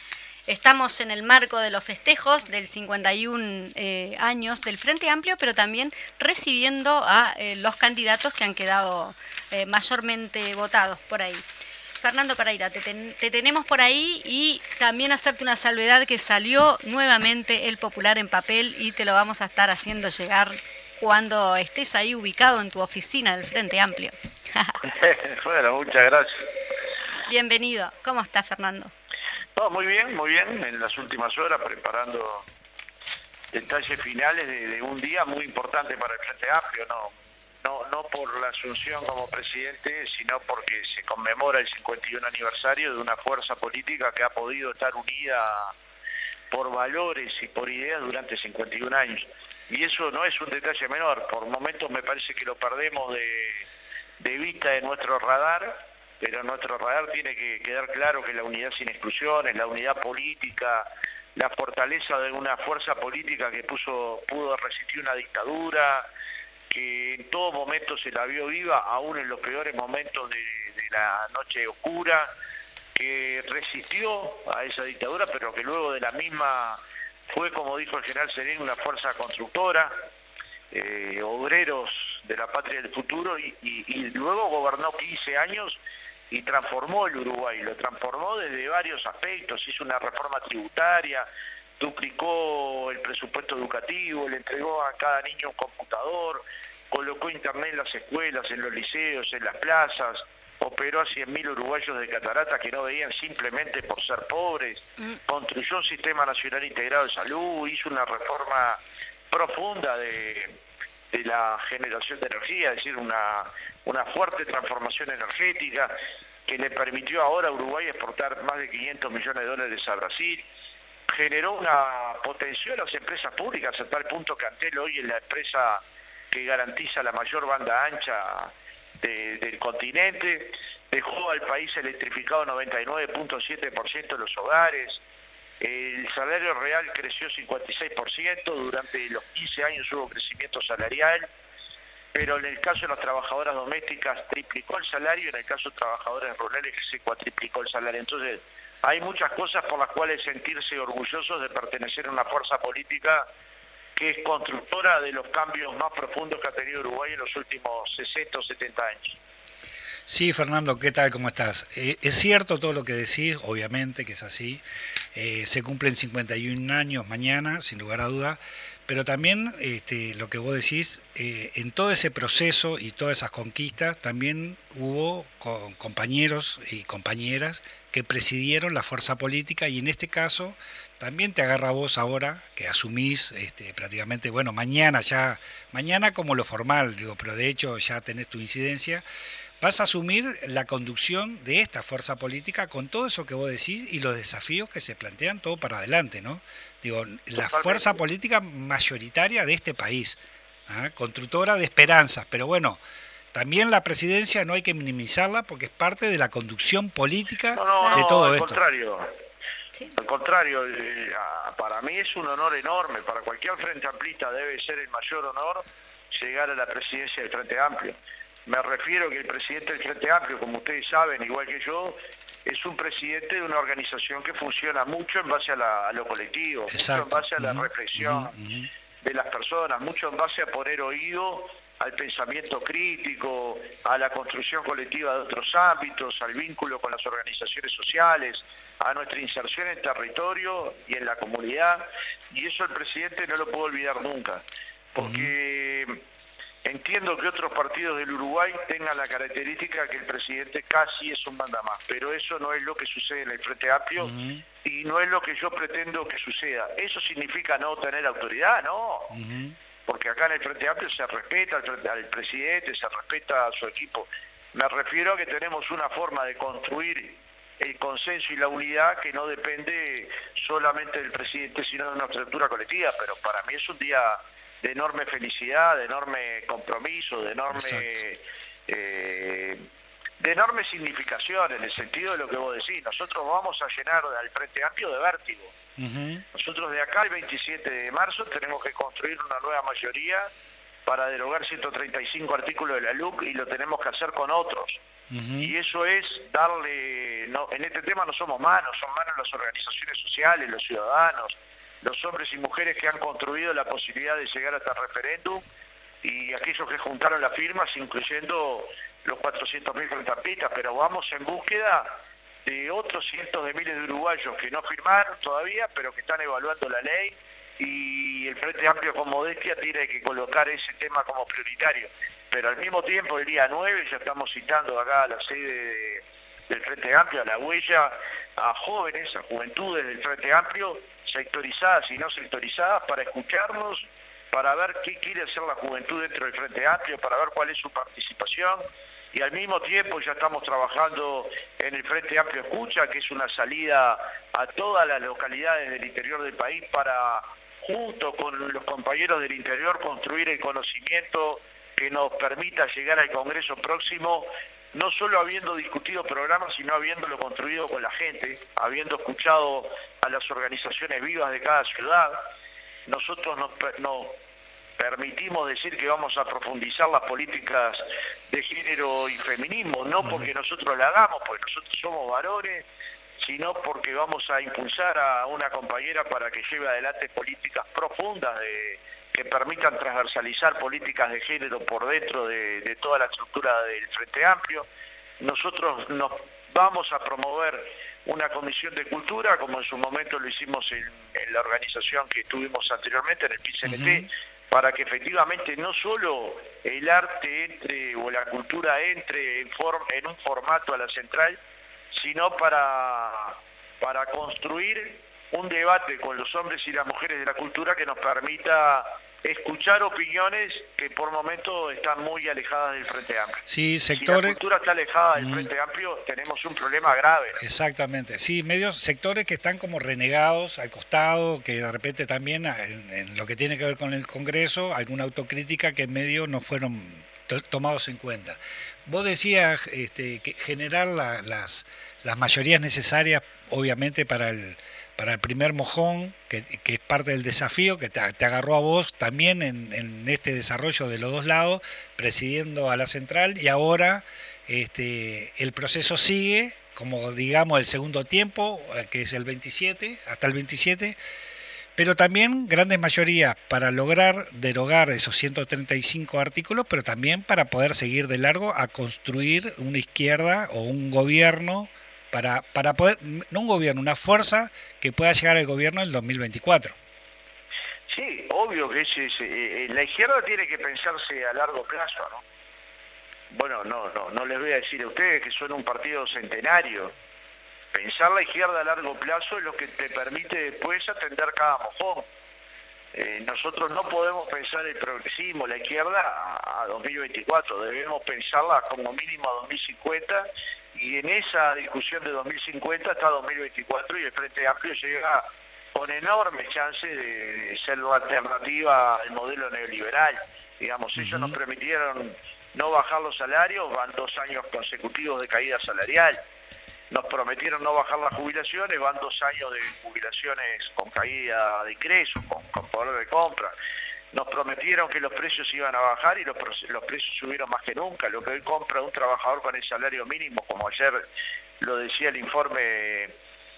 Estamos en el marco de los festejos del 51 eh, años del Frente Amplio, pero también recibiendo a eh, los candidatos que han quedado eh, mayormente votados por ahí. Fernando Paraira, te, te, tenemos por ahí y también hacerte una salvedad que salió nuevamente el popular en papel y te lo vamos a estar haciendo llegar cuando estés ahí ubicado en tu oficina del Frente Amplio. bueno, muchas gracias. Bienvenido. ¿Cómo estás, Fernando? muy bien, muy bien. En las últimas horas preparando detalles finales de, un día muy importante para el Frente Amplio, no, no, no por la asunción como presidente, sino porque se conmemora el 51 aniversario de una fuerza política que ha podido estar unida por valores y por ideas durante 51 años. Y eso no es un detalle menor, por momentos me parece que lo perdemos de, de vista de nuestro radar, pero nuestro radar tiene que quedar claro que la unidad sin exclusiones, la unidad política, la fortaleza de una fuerza política que puso, pudo resistir una dictadura, que en todo momento se la vio viva, aún en los peores momentos de, de la noche oscura, que resistió a esa dictadura, pero que luego de la misma fue, como dijo el general Serén, una fuerza constructora, eh, obreros de la patria del futuro, y, luego gobernó 15 años y transformó el Uruguay, lo transformó desde varios aspectos, hizo una reforma tributaria, duplicó el presupuesto educativo, le entregó a cada niño un computador, colocó internet en las escuelas, en los liceos, en las plazas, operó a 100.000 uruguayos de catarata que no veían simplemente por ser pobres, mm. construyó un sistema nacional integrado de salud, hizo una reforma profunda de, la generación de energía, es decir, una, una fuerte transformación energética que le permitió ahora a Uruguay exportar más de 500 millones de dólares a Brasil, generó una potenció a las empresas públicas a tal punto que Antel hoy es la empresa que garantiza la mayor banda ancha del continente, dejó al país electrificado 99.7% de los hogares, el salario real creció 56%, durante los 15 años hubo crecimiento salarial, pero en el caso de las trabajadoras domésticas triplicó el salario, en el caso de trabajadores rurales se cuatriplicó el salario. Entonces, hay muchas cosas por las cuales sentirse orgullosos de pertenecer a una fuerza política que es constructora de los cambios más profundos que ha tenido Uruguay en los últimos 60 o 70 años. Sí, Fernando, ¿qué tal? ¿Cómo estás? Eh, es cierto todo lo que decís, obviamente que es así. Eh, se cumplen 51 años mañana, sin lugar a duda, pero también este, lo que vos decís, eh, en todo ese proceso y todas esas conquistas, también hubo compañeros y compañeras que presidieron la fuerza política y en este caso también te agarra vos ahora, que asumís este, prácticamente, bueno, mañana ya, mañana como lo formal, digo, pero de hecho ya tenés tu incidencia, vas a asumir la conducción de esta fuerza política con todo eso que vos decís y los desafíos que se plantean todo para adelante, ¿no? Digo, la fuerza política mayoritaria de este país, ¿ah? constructora de esperanzas, pero bueno, también la presidencia no hay que minimizarla porque es parte de la conducción política de todo esto. Contrario al contrario, eh, para mí es un honor enorme, para cualquier Frente Amplista debe ser el mayor honor llegar a la presidencia del Frente Amplio. Me refiero que el presidente del Frente Amplio, como ustedes saben, igual que yo, es un presidente de una organización que funciona mucho en base a, lo colectivo, mucho en base a la reflexión de las personas, mucho en base a poner oído al pensamiento crítico, a la construcción colectiva de otros ámbitos, al vínculo con las organizaciones sociales, a nuestra inserción en territorio y en la comunidad, y eso el presidente no lo puedo olvidar nunca, porque entiendo que otros partidos del Uruguay tengan la característica que el presidente casi es un mandamás, pero eso no es lo que sucede en el Frente Amplio y no es lo que yo pretendo que suceda. ¿Eso significa no tener autoridad? No. Porque acá en el Frente Amplio se respeta al, al presidente, se respeta a su equipo. Me refiero a que tenemos una forma de construir el consenso y la unidad que no depende solamente del presidente, sino de una estructura colectiva. Pero para mí es un día de enorme felicidad, de enorme compromiso, de enorme... Eh, de enorme significación en el sentido de lo que vos decís. Nosotros vamos a llenar al Frente Amplio de vértigo. Nosotros de acá, el 27 de marzo, tenemos que construir una nueva mayoría para derogar 135 artículos de la LUC y lo tenemos que hacer con otros. Y eso es darle, no, en este tema no somos manos, son manos las organizaciones sociales, los ciudadanos, los hombres y mujeres que han construido la posibilidad de llegar hasta el referéndum y aquellos que juntaron las firmas, incluyendo los 400.000 frentampistas, pero vamos en búsqueda de otros cientos de miles de uruguayos que no firmaron todavía, pero que están evaluando la ley. Y el Frente Amplio con modestia tiene que colocar ese tema como prioritario. Pero al mismo tiempo el día 9 ya estamos citando acá a la sede del Frente Amplio, a la huella, a jóvenes, a juventudes del Frente Amplio, sectorizadas y no sectorizadas, para escucharnos, para ver qué quiere hacer la juventud dentro del Frente Amplio, para ver cuál es su participación. Y al mismo tiempo ya estamos trabajando en el Frente Amplio Escucha, que es una salida a todas las localidades del interior del país para, junto con los compañeros del interior, construir el conocimiento que nos permita llegar al Congreso próximo no solo habiendo discutido programas, sino habiéndolo construido con la gente, habiendo escuchado a las organizaciones vivas de cada ciudad. Nosotros nos, permitimos decir que vamos a profundizar las políticas de género y feminismo, no porque nosotros la hagamos, porque nosotros somos varones, sino porque vamos a impulsar a una compañera para que lleve adelante políticas profundas de que permitan transversalizar políticas de género por dentro de, toda la estructura del Frente Amplio. Nosotros nos vamos a promover una comisión de cultura, como en su momento lo hicimos en, la organización que tuvimos anteriormente, en el PCNT, para que efectivamente no solo el arte entre o la cultura entre en, en un formato a la central, sino para, para construir un debate con los hombres y las mujeres de la cultura que nos permita escuchar opiniones que por momento están muy alejadas del Frente Amplio. Sí, sectores... Si la cultura está alejada del mm. Frente Amplio, tenemos un problema grave. Exactamente, sí, medios, sectores que están como renegados al costado, que de repente también en, lo que tiene que ver con el Congreso, alguna autocrítica que en medio no fueron tomados en cuenta. Vos decías este, que generar las, las mayorías necesarias, obviamente, para el para el primer mojón, que, es parte del desafío que te, agarró a vos también en, este desarrollo de los dos lados, presidiendo a la central, y ahora este, el proceso sigue, como digamos el segundo tiempo, eh, que es el 27, hasta el 27, pero también grandes mayorías para lograr derogar esos 135 artículos, pero también para poder seguir de largo a construir una izquierda o un gobierno para, para poder, no un gobierno, una fuerza que pueda llegar al gobierno en 2024. Sí, obvio que es, eh, la izquierda tiene que pensarse a largo plazo, ¿no? Bueno, no, no, no les voy a decir a ustedes que son un partido centenario. Pensar la izquierda a largo plazo es lo que te permite después atender cada mojón. Eh, nosotros no podemos pensar el progresismo, la izquierda a, a 2024, debemos pensarla como mínimo a 2050 y en esa discusión de 2050 está 2024 y el Frente Amplio llega con enorme chance de ser la alternativa al modelo neoliberal. Digamos, ellos nos permitieron no bajar los salarios, van dos años consecutivos de caída salarial. Nos prometieron no bajar las jubilaciones, van dos años de jubilaciones con caída de ingresos, con, con poder de compra nos prometieron que los precios iban a bajar y los, precios subieron más que nunca. Lo que hoy compra un trabajador con el salario mínimo, como ayer lo decía el informe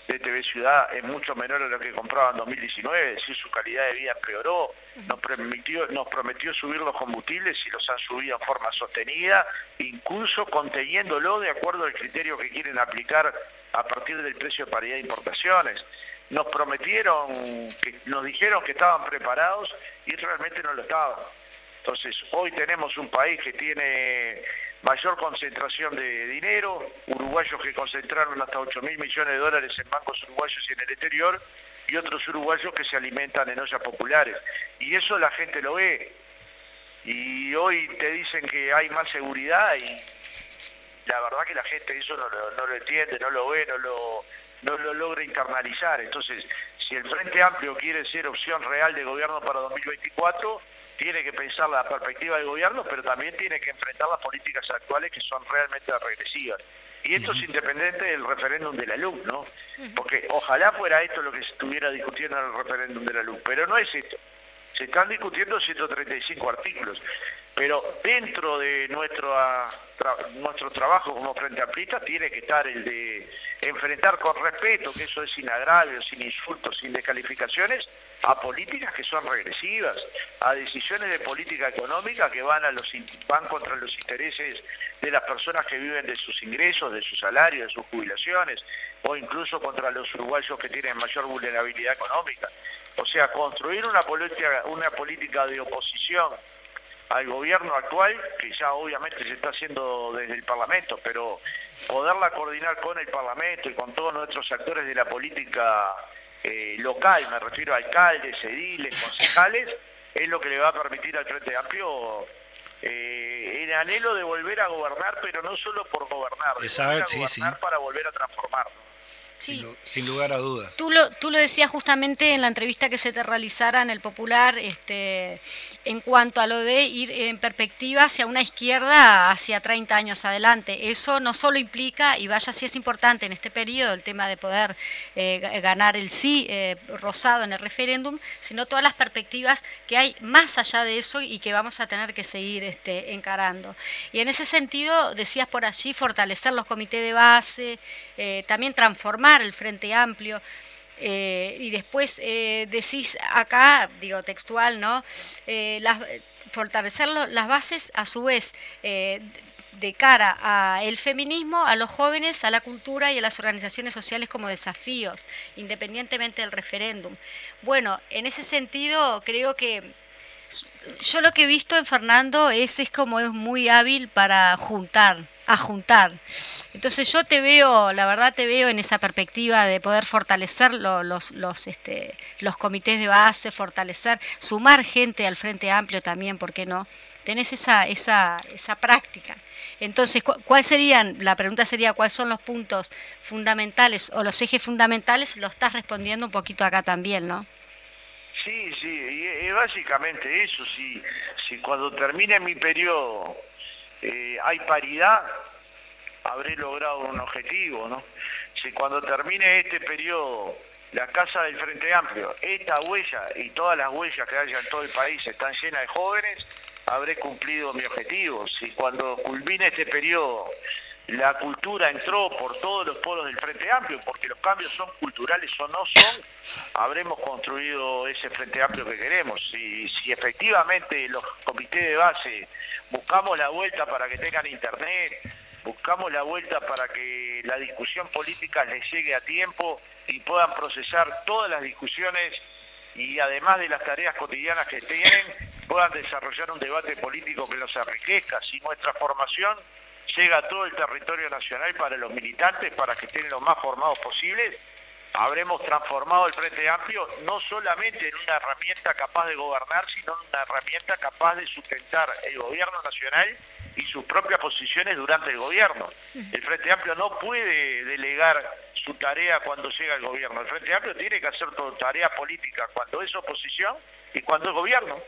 de TV Ciudad, es mucho menor a lo que compraba en 2019, es decir, su calidad de vida empeoró. Nos prometió, nos prometió subir los combustibles y los han subido en forma sostenida, incluso conteniéndolo de acuerdo al criterio que quieren aplicar a partir del precio de paridad de importaciones nos prometieron, que nos dijeron que estaban preparados y realmente no lo estaban. Entonces, hoy tenemos un país que tiene mayor concentración de dinero, uruguayos que concentraron hasta 8 mil millones de dólares en bancos uruguayos y en el exterior, y otros uruguayos que se alimentan en ollas populares. Y eso la gente lo ve. Y hoy te dicen que hay más seguridad y la verdad que la gente eso no, no lo entiende, no lo ve, no lo no lo logra internalizar. Entonces, si el Frente Amplio quiere ser opción real de gobierno para 2024, tiene que pensar la perspectiva de gobierno, pero también tiene que enfrentar las políticas actuales que son realmente regresivas. Y esto es independiente del referéndum de la luz, ¿no? Porque ojalá fuera esto lo que se estuviera discutiendo en el referéndum de la luz, pero no es esto. Se están discutiendo 135 artículos, pero dentro de nuestro, ah, nuestro trabajo como Frente Amplista tiene que estar el de enfrentar con respeto, que eso es sin agravios, sin insultos, sin descalificaciones, a políticas que son regresivas, a decisiones de política económica que van, a los, van contra los intereses de las personas que viven de sus ingresos, de sus salarios, de sus jubilaciones, o incluso contra los uruguayos que tienen mayor vulnerabilidad económica. O sea, construir una política, una política de oposición al gobierno actual, que ya obviamente se está haciendo desde el Parlamento, pero poderla coordinar con el Parlamento y con todos nuestros actores de la política eh, local, me refiero a alcaldes, ediles, concejales, es lo que le va a permitir al Frente Amplio eh, el anhelo de volver a gobernar, pero no solo por gobernar, de volver a gobernar para volver a Sin, lugar a dudas. Tú lo, tú lo decías justamente en la entrevista que se te realizara en el Popular, este, en cuanto a lo de ir en perspectiva hacia una izquierda hacia 30 años adelante. Eso no solo implica, y vaya si es importante en este periodo, el tema de poder eh, ganar el sí eh, rosado en el referéndum, sino todas las perspectivas que hay más allá de eso y que vamos a tener que seguir este, encarando. Y en ese sentido, decías por allí, fortalecer los comités de base, eh, también transformar el Frente Amplio. Eh, y después eh, decís acá, digo textual, ¿no? Eh, las, fortalecer las bases a su vez de cara al feminismo, a los jóvenes, a la cultura y a las organizaciones sociales como desafíos, independientemente del referéndum. Bueno, en ese sentido creo que yo lo que he visto en Fernando es, es como es muy hábil para juntar, a juntar. Entonces yo te veo, la verdad te veo en esa perspectiva de poder fortalecer los, los, este, los comités de base, fortalecer, sumar gente al Frente Amplio también, ¿por qué no? Tenés esa, esa, esa práctica. Entonces, ¿cuál serían? La pregunta sería, ¿cuáles son los puntos fundamentales o los ejes fundamentales? Lo estás respondiendo un poquito acá también, ¿no? Sí, sí, y, básicamente eso, si, si cuando termine mi periodo eh, hay paridad, habré logrado un objetivo, ¿no? Si cuando termine este periodo la Casa del Frente Amplio, esta huella y todas las huellas que haya en todo el país están llenas de jóvenes, habré cumplido mi objetivo. Si cuando culmine este periodo la cultura entró por todos los polos del Frente Amplio, porque los cambios son culturales o no son, habremos construido ese Frente Amplio que queremos. Si, si efectivamente los comités de base buscamos la vuelta para que tengan internet, buscamos la vuelta para que la discusión política les llegue a tiempo y puedan procesar todas las discusiones y además de las tareas cotidianas que tienen, puedan desarrollar un debate político que los enriquezca. Si nuestra formación llega a todo el territorio nacional para los militantes, para que estén lo más formados posibles, habremos transformado el Frente Amplio no solamente en una herramienta capaz de gobernar, sino en una herramienta capaz de sustentar el gobierno nacional y sus propias posiciones durante el gobierno. El Frente Amplio no puede delegar su tarea cuando llega el gobierno. El Frente Amplio tiene que hacer su tarea política cuando es oposición y cuando es gobierno.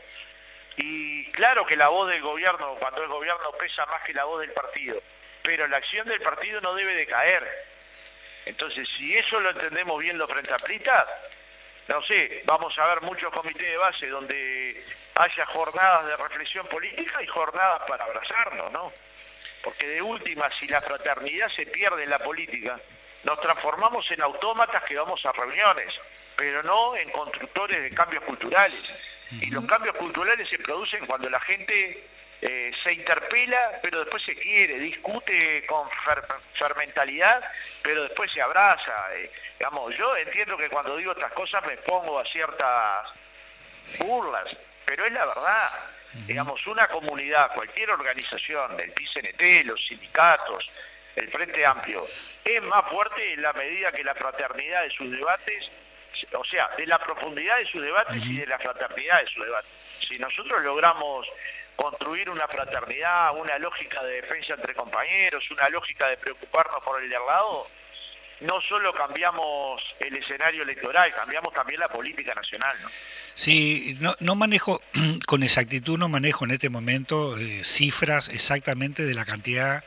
Y claro que la voz del gobierno, cuando es gobierno, pesa más que la voz del partido, pero la acción del partido no debe de caer. Entonces, si eso lo entendemos bien los frente amplistas, no sé, vamos a ver muchos comités de base donde haya jornadas de reflexión política y jornadas para abrazarnos, ¿no? Porque de última, si la fraternidad se pierde en la política, nos transformamos en autómatas que vamos a reuniones, pero no en constructores de cambios culturales. Y los cambios culturales se producen cuando la gente eh, se interpela, pero después se quiere, discute con fermentalidad, pero después se abraza. Eh, digamos, yo entiendo que cuando digo estas cosas me pongo a ciertas burlas, pero es la verdad. Digamos, una comunidad, cualquier organización, del PCNT, los sindicatos, el Frente Amplio, es más fuerte en la medida que la fraternidad de sus debates o sea, de la profundidad de sus debates y de la fraternidad de sus debates. Si nosotros logramos construir una fraternidad, una lógica de defensa entre compañeros, una lógica de preocuparnos por el de al lado, no solo cambiamos el escenario electoral, cambiamos también la política nacional. ¿no? Sí, no, no manejo con exactitud, no manejo en este momento eh, cifras exactamente de la cantidad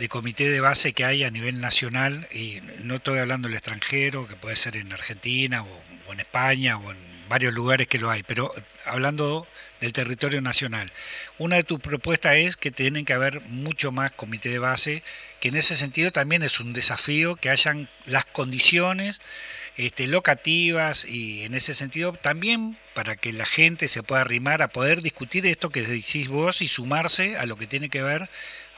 de comité de base que hay a nivel nacional, y no estoy hablando del extranjero, que puede ser en Argentina o, en España o en varios lugares que lo hay, pero hablando del territorio nacional. Una de tus propuestas es que tienen que haber mucho más comité de base, que en ese sentido también es un desafío que hayan las condiciones este, locativas y en ese sentido también para que la gente se pueda arrimar a poder discutir esto que decís vos y sumarse a lo que tiene que ver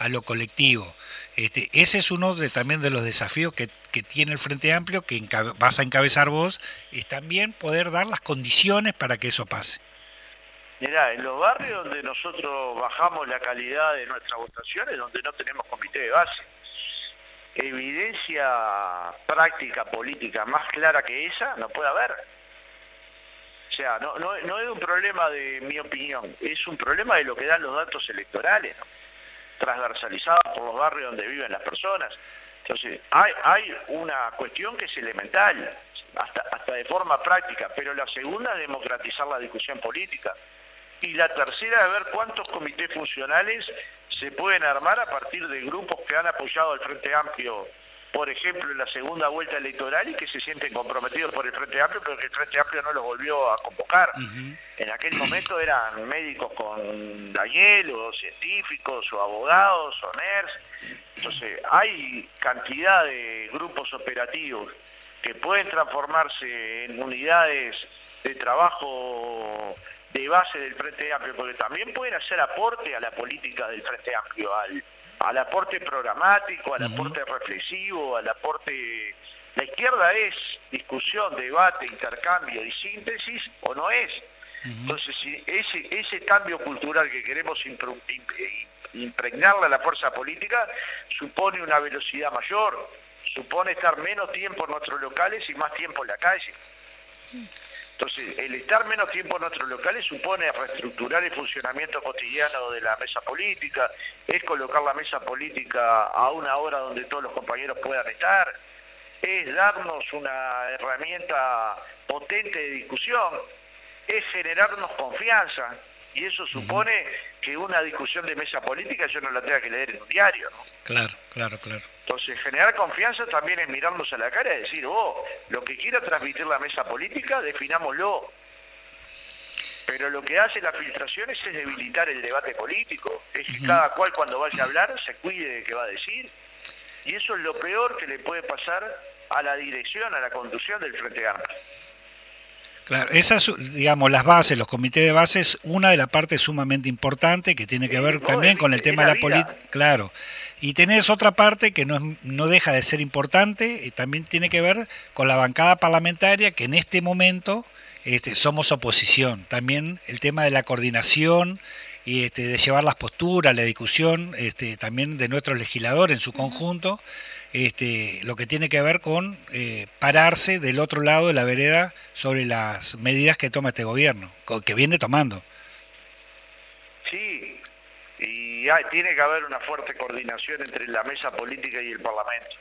a lo colectivo. Este, ese es uno de, también de los desafíos que, tiene el Frente Amplio, que vas a encabezar vos, es también poder dar las condiciones para que eso pase. Mirá, en los barrios donde nosotros bajamos la calidad de nuestras votaciones, donde no tenemos comité de base. evidencia práctica política más clara que esa no puede haber. O sea, no, no es un problema de mi opinión, es un problema de lo que dan los datos electorales, transversalizados por los barrios donde viven las personas. Entonces, hay, hay una cuestión que es elemental, hasta, hasta de forma práctica, pero la segunda es democratizar la discusión política. Y la tercera es ver cuántos comités funcionales se pueden armar a partir de grupos que han apoyado al Frente Amplio, por ejemplo, en la segunda vuelta electoral y que se sienten comprometidos por el Frente Amplio, pero que el Frente Amplio no los volvió a convocar. En aquel momento eran médicos con Daniel, o científicos, o abogados, o NERS. Entonces, hay cantidad de grupos operativos que pueden transformarse en unidades de trabajo de base del Frente Amplio, porque también pueden hacer aporte a la política del Frente Amplio, al, al aporte programático, al aporte reflexivo, al aporte... La izquierda es discusión, debate, intercambio y síntesis o no es. Entonces, si ese, ese cambio cultural que queremos impregnarle a la fuerza política supone una velocidad mayor, supone estar menos tiempo en nuestros locales y más tiempo en la calle. Entonces, el estar menos tiempo en nuestros locales supone reestructurar el funcionamiento cotidiano de la mesa política, es colocar la mesa política a una hora donde todos los compañeros puedan estar, es darnos una herramienta potente de discusión, es generarnos confianza, y eso supone que una discusión de mesa política yo no la tenga que leer en un diario. ¿no? Claro, claro, claro. Entonces, generar confianza también es mirarnos a la cara y decir, oh, lo que quiera transmitir la mesa política, definámoslo. Pero lo que hace las filtraciones es debilitar el debate político. Es que cada cual cuando vaya a hablar se cuide de qué va a decir. Y eso es lo peor que le puede pasar a la dirección, a la conducción del Frente Amplio. Claro, esas, digamos, las bases, los comités de bases, una de las partes sumamente importante que tiene que ver también con el tema de la política. Claro. Y tenés otra parte que no, no deja de ser importante, y también tiene que ver con la bancada parlamentaria, que en este momento este, somos oposición. También el tema de la coordinación y este, de llevar las posturas, la discusión, este, también de nuestro legislador en su conjunto este, lo que tiene que ver con eh, pararse del otro lado de la vereda sobre las medidas que toma este gobierno, que viene tomando. Sí, y tiene que haber una fuerte coordinación entre la mesa política y el Parlamento.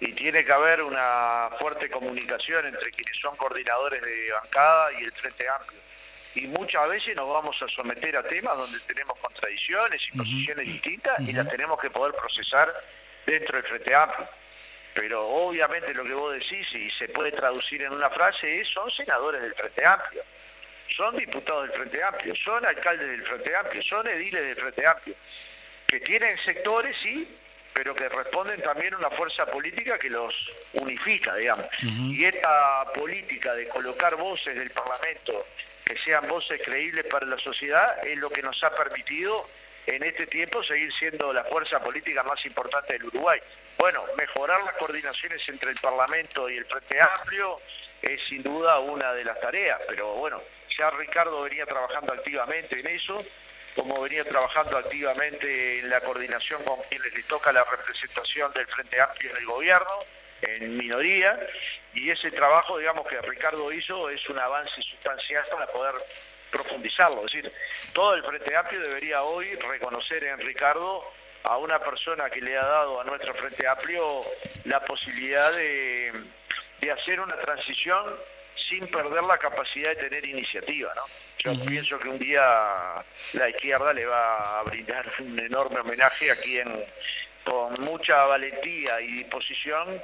Y tiene que haber una fuerte comunicación entre quienes son coordinadores de bancada y el Frente Amplio. Y muchas veces nos vamos a someter a temas donde tenemos contradicciones y posiciones distintas y las tenemos que poder procesar dentro del Frente Amplio. Pero obviamente lo que vos decís, y se puede traducir en una frase, es son senadores del Frente Amplio, son diputados del Frente Amplio, son alcaldes del Frente Amplio, son ediles del Frente Amplio, que tienen sectores, sí, pero que responden también a una fuerza política que los unifica, digamos. Y esta política de colocar voces del Parlamento que sean voces creíbles para la sociedad es lo que nos ha permitido en este tiempo seguir siendo la fuerza política más importante del Uruguay. Bueno, mejorar las coordinaciones entre el Parlamento y el Frente Amplio es sin duda una de las tareas, pero bueno, ya Ricardo venía trabajando activamente en eso, como venía trabajando activamente en la coordinación con quienes le toca la representación del Frente Amplio en el gobierno, en minoría, y ese trabajo, digamos, que Ricardo hizo es un avance sustancial para poder profundizarlo. Es decir, todo el Frente Amplio debería hoy reconocer en Ricardo a una persona que le ha dado a nuestro Frente Amplio la posibilidad de, hacer una transición sin perder la capacidad de tener iniciativa. ¿no? Yo pienso que un día la izquierda le va a brindar un enorme homenaje a quien con mucha valentía y disposición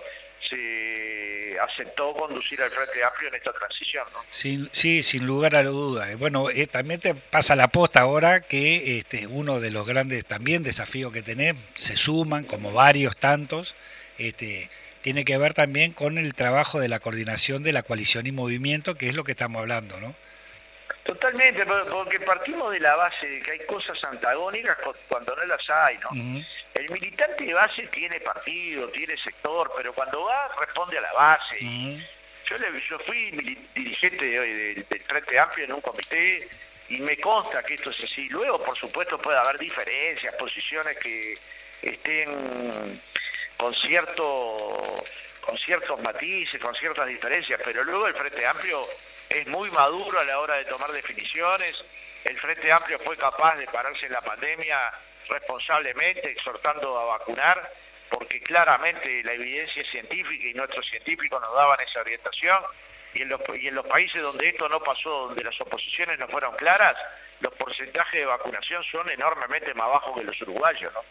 se aceptó conducir al Frente Amplio en esta transición. ¿no? sí, sin lugar a la duda. Bueno, eh, también te pasa la posta ahora que este, uno de los grandes también desafíos que tenés, se suman, como varios tantos, este, tiene que ver también con el trabajo de la coordinación de la coalición y movimiento, que es lo que estamos hablando, ¿no? Totalmente, porque partimos de la base de que hay cosas antagónicas cuando no las hay, ¿no? El militante de base tiene partido, tiene sector, pero cuando va responde a la base. Yo, le, yo fui dirigente del, del Frente Amplio en un comité y me consta que esto es así. Luego, por supuesto, puede haber diferencias, posiciones que estén con cierto con ciertos matices, con ciertas diferencias, pero luego el Frente Amplio es muy maduro a la hora de tomar definiciones. El Frente Amplio fue capaz de pararse en la pandemia responsablemente, exhortando a vacunar, porque claramente la evidencia científica y nuestros científicos nos daban esa orientación. Y en, los, y en los países donde esto no pasó, donde las oposiciones no fueron claras, los porcentajes de vacunación son enormemente más bajos que los uruguayos. ¿no?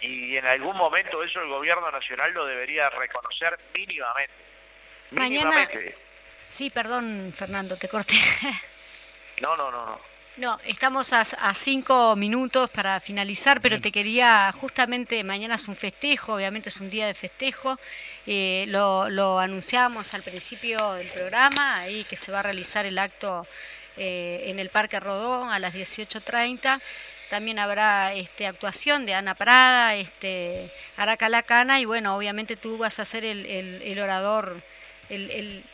y en algún momento eso el gobierno nacional lo debería reconocer mínimamente. Mañana. Sí, perdón, Fernando, te corté. no, no, no, no. No, estamos a, cinco minutos para finalizar, pero te quería, justamente mañana es un festejo, obviamente es un día de festejo, eh, lo, lo anunciábamos al principio del programa, ahí que se va a realizar el acto eh, en el Parque Rodó a las 18.30. También habrá este, actuación de Ana Prada, este, Aracalacana y bueno, obviamente tú vas a ser el, orador, el,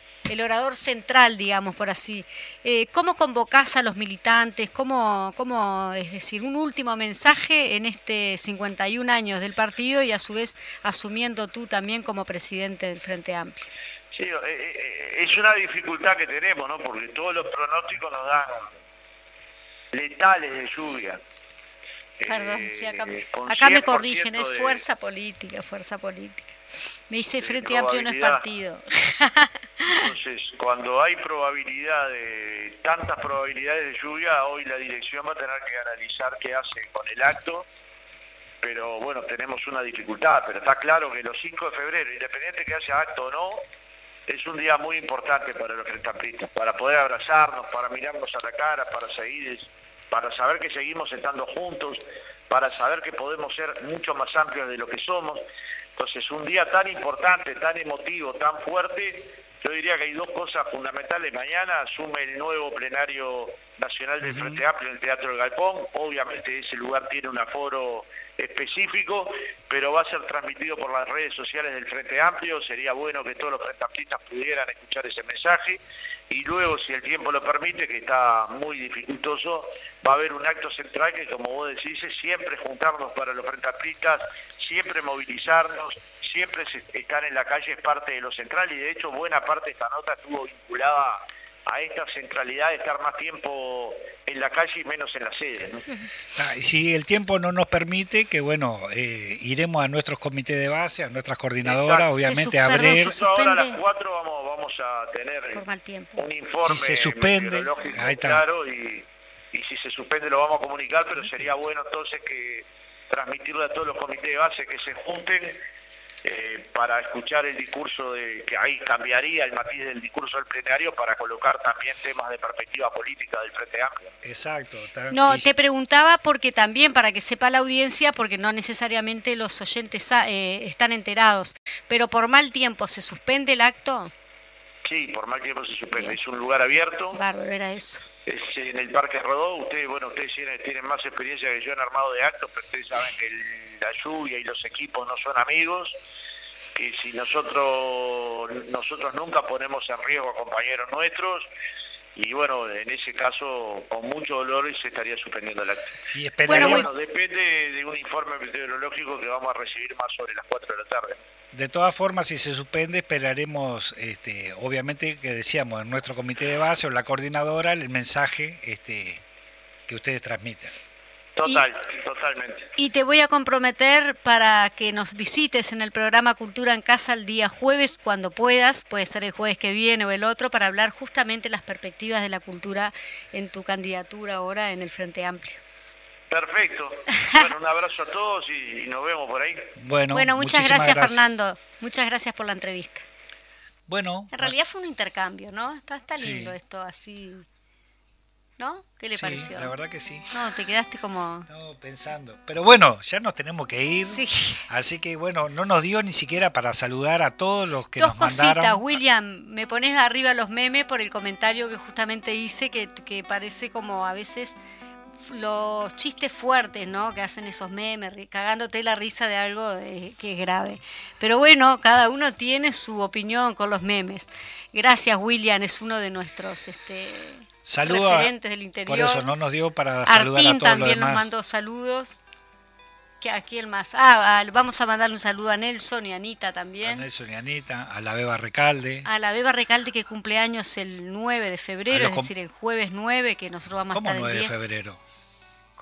orador central, digamos, por así. Eh, ¿Cómo convocás a los militantes? ¿Cómo, ¿Cómo, es decir, un último mensaje en este 51 años del partido y a su vez asumiendo tú también como presidente del Frente Amplio? Sí, eh, eh, es una dificultad que tenemos, ¿no? Porque todos los pronósticos nos dan letales de lluvia. Perdón, sí, acá, me corrigen, es fuerza política, fuerza política. Me dice Frente Amplio no es partido. Entonces, cuando hay probabilidad de tantas probabilidades de lluvia, hoy la dirección va a tener que analizar qué hace con el acto, pero bueno, tenemos una dificultad, pero está claro que los 5 de febrero, independiente que haya acto o no, es un día muy importante para los Frente Amplistas, para poder abrazarnos, para mirarnos a la cara, para seguir para saber que seguimos estando juntos, para saber que podemos ser mucho más amplios de lo que somos. Entonces, un día tan importante, tan emotivo, tan fuerte, yo diría que hay dos cosas fundamentales. Mañana asume el nuevo plenario nacional del Frente Amplio en el Teatro del Galpón. Obviamente ese lugar tiene un aforo específico, pero va a ser transmitido por las redes sociales del Frente Amplio. Sería bueno que todos los frente amplistas pudieran escuchar ese mensaje y luego, si el tiempo lo permite, que está muy dificultoso, va a haber un acto central que, como vos decís, es siempre juntarnos para los frentapistas, siempre movilizarnos, siempre estar en la calle es parte de lo central y de hecho buena parte de esta nota estuvo vinculada a esta centralidad de estar más tiempo en la calle y menos en la sede. Ah, si el tiempo no nos permite, que bueno, eh, iremos a nuestros comités de base, a nuestras coordinadoras, obviamente a abrir. Ahora a las 4 vamos, vamos a tener un informe si se suspende, ahí está. claro y, y si se suspende lo vamos a comunicar, pero sería bueno entonces que transmitirle a todos los comités de base que se junten eh, para escuchar el discurso de que ahí cambiaría el matiz del discurso del plenario para colocar también temas de perspectiva política del Frente Amplio. Exacto. No, te preguntaba porque también para que sepa la audiencia, porque no necesariamente los oyentes eh, están enterados, pero por mal tiempo se suspende el acto. Sí, por mal tiempo se suspende. Es un lugar abierto. Bárbaro, era eso. Es en el Parque Rodó. Ustedes, bueno, ustedes tienen, más experiencia que yo en armado de actos, pero ustedes saben que la lluvia y los equipos no son amigos. Que si nosotros nosotros nunca ponemos en riesgo a compañeros nuestros, y bueno, en ese caso, con mucho dolor se estaría suspendiendo el acto. Y bueno, bueno, depende de un informe meteorológico que vamos a recibir más sobre las 4 de la tarde. De todas formas, si se suspende, esperaremos, este, obviamente, que decíamos, en nuestro comité de base o la coordinadora, el mensaje este, que ustedes transmitan. Total, totalmente. Y te voy a comprometer para que nos visites en el programa Cultura en Casa el día jueves cuando puedas, puede ser el jueves que viene o el otro, para hablar justamente las perspectivas de la cultura en tu candidatura ahora en el Frente Amplio. Perfecto. Bueno, un abrazo a todos y, nos vemos por ahí. Bueno, bueno muchas gracias, Fernando. Muchas gracias por la entrevista. Bueno. En realidad fue un intercambio, ¿no? Está, está lindo esto así. ¿No? ¿Qué le sí, pareció? La verdad que sí. No, te quedaste como. No, pensando. Pero bueno, ya nos tenemos que ir. Sí. Así que bueno, no nos dio ni siquiera para saludar a todos los que nos mandaron. Dos cositas, William. Me pones arriba los memes por el comentario que justamente hice, que, que parece como a veces los chistes fuertes, ¿no? Que hacen esos memes, cagándote la risa de algo eh, que es grave. Pero bueno, cada uno tiene su opinión con los memes. Gracias, William, es uno de nuestros este, referentes del interior. Por eso no nos dio para saludar a todos también los nos mandó saludos. ¿A quién más? Ah, vamos a mandarle un saludo a Nelson y a Anita también. A Nelson y Anita, a la Beba Recalde. A la Beba Recalde que cumple años el 9 de febrero, es decir, el jueves 9, que nosotros vamos a estar ¿Cómo 9 de febrero?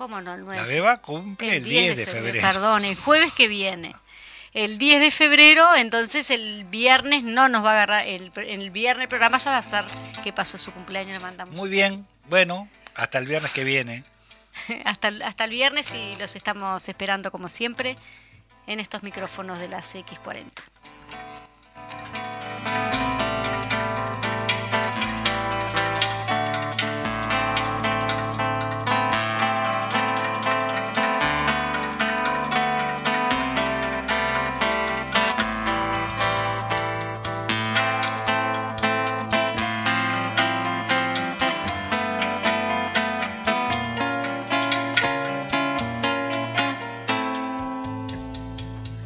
¿Cómo no? El 9? La Beba cumple el 10, de febrero. Perdón, el jueves que viene. El 10 de febrero, entonces el viernes no nos va a agarrar, el, el viernes el programa ya va a ser que pasó su cumpleaños, le mandamos. Muy bien, bueno, hasta el viernes que viene. hasta, hasta el viernes y los estamos esperando como siempre en estos micrófonos de las X40.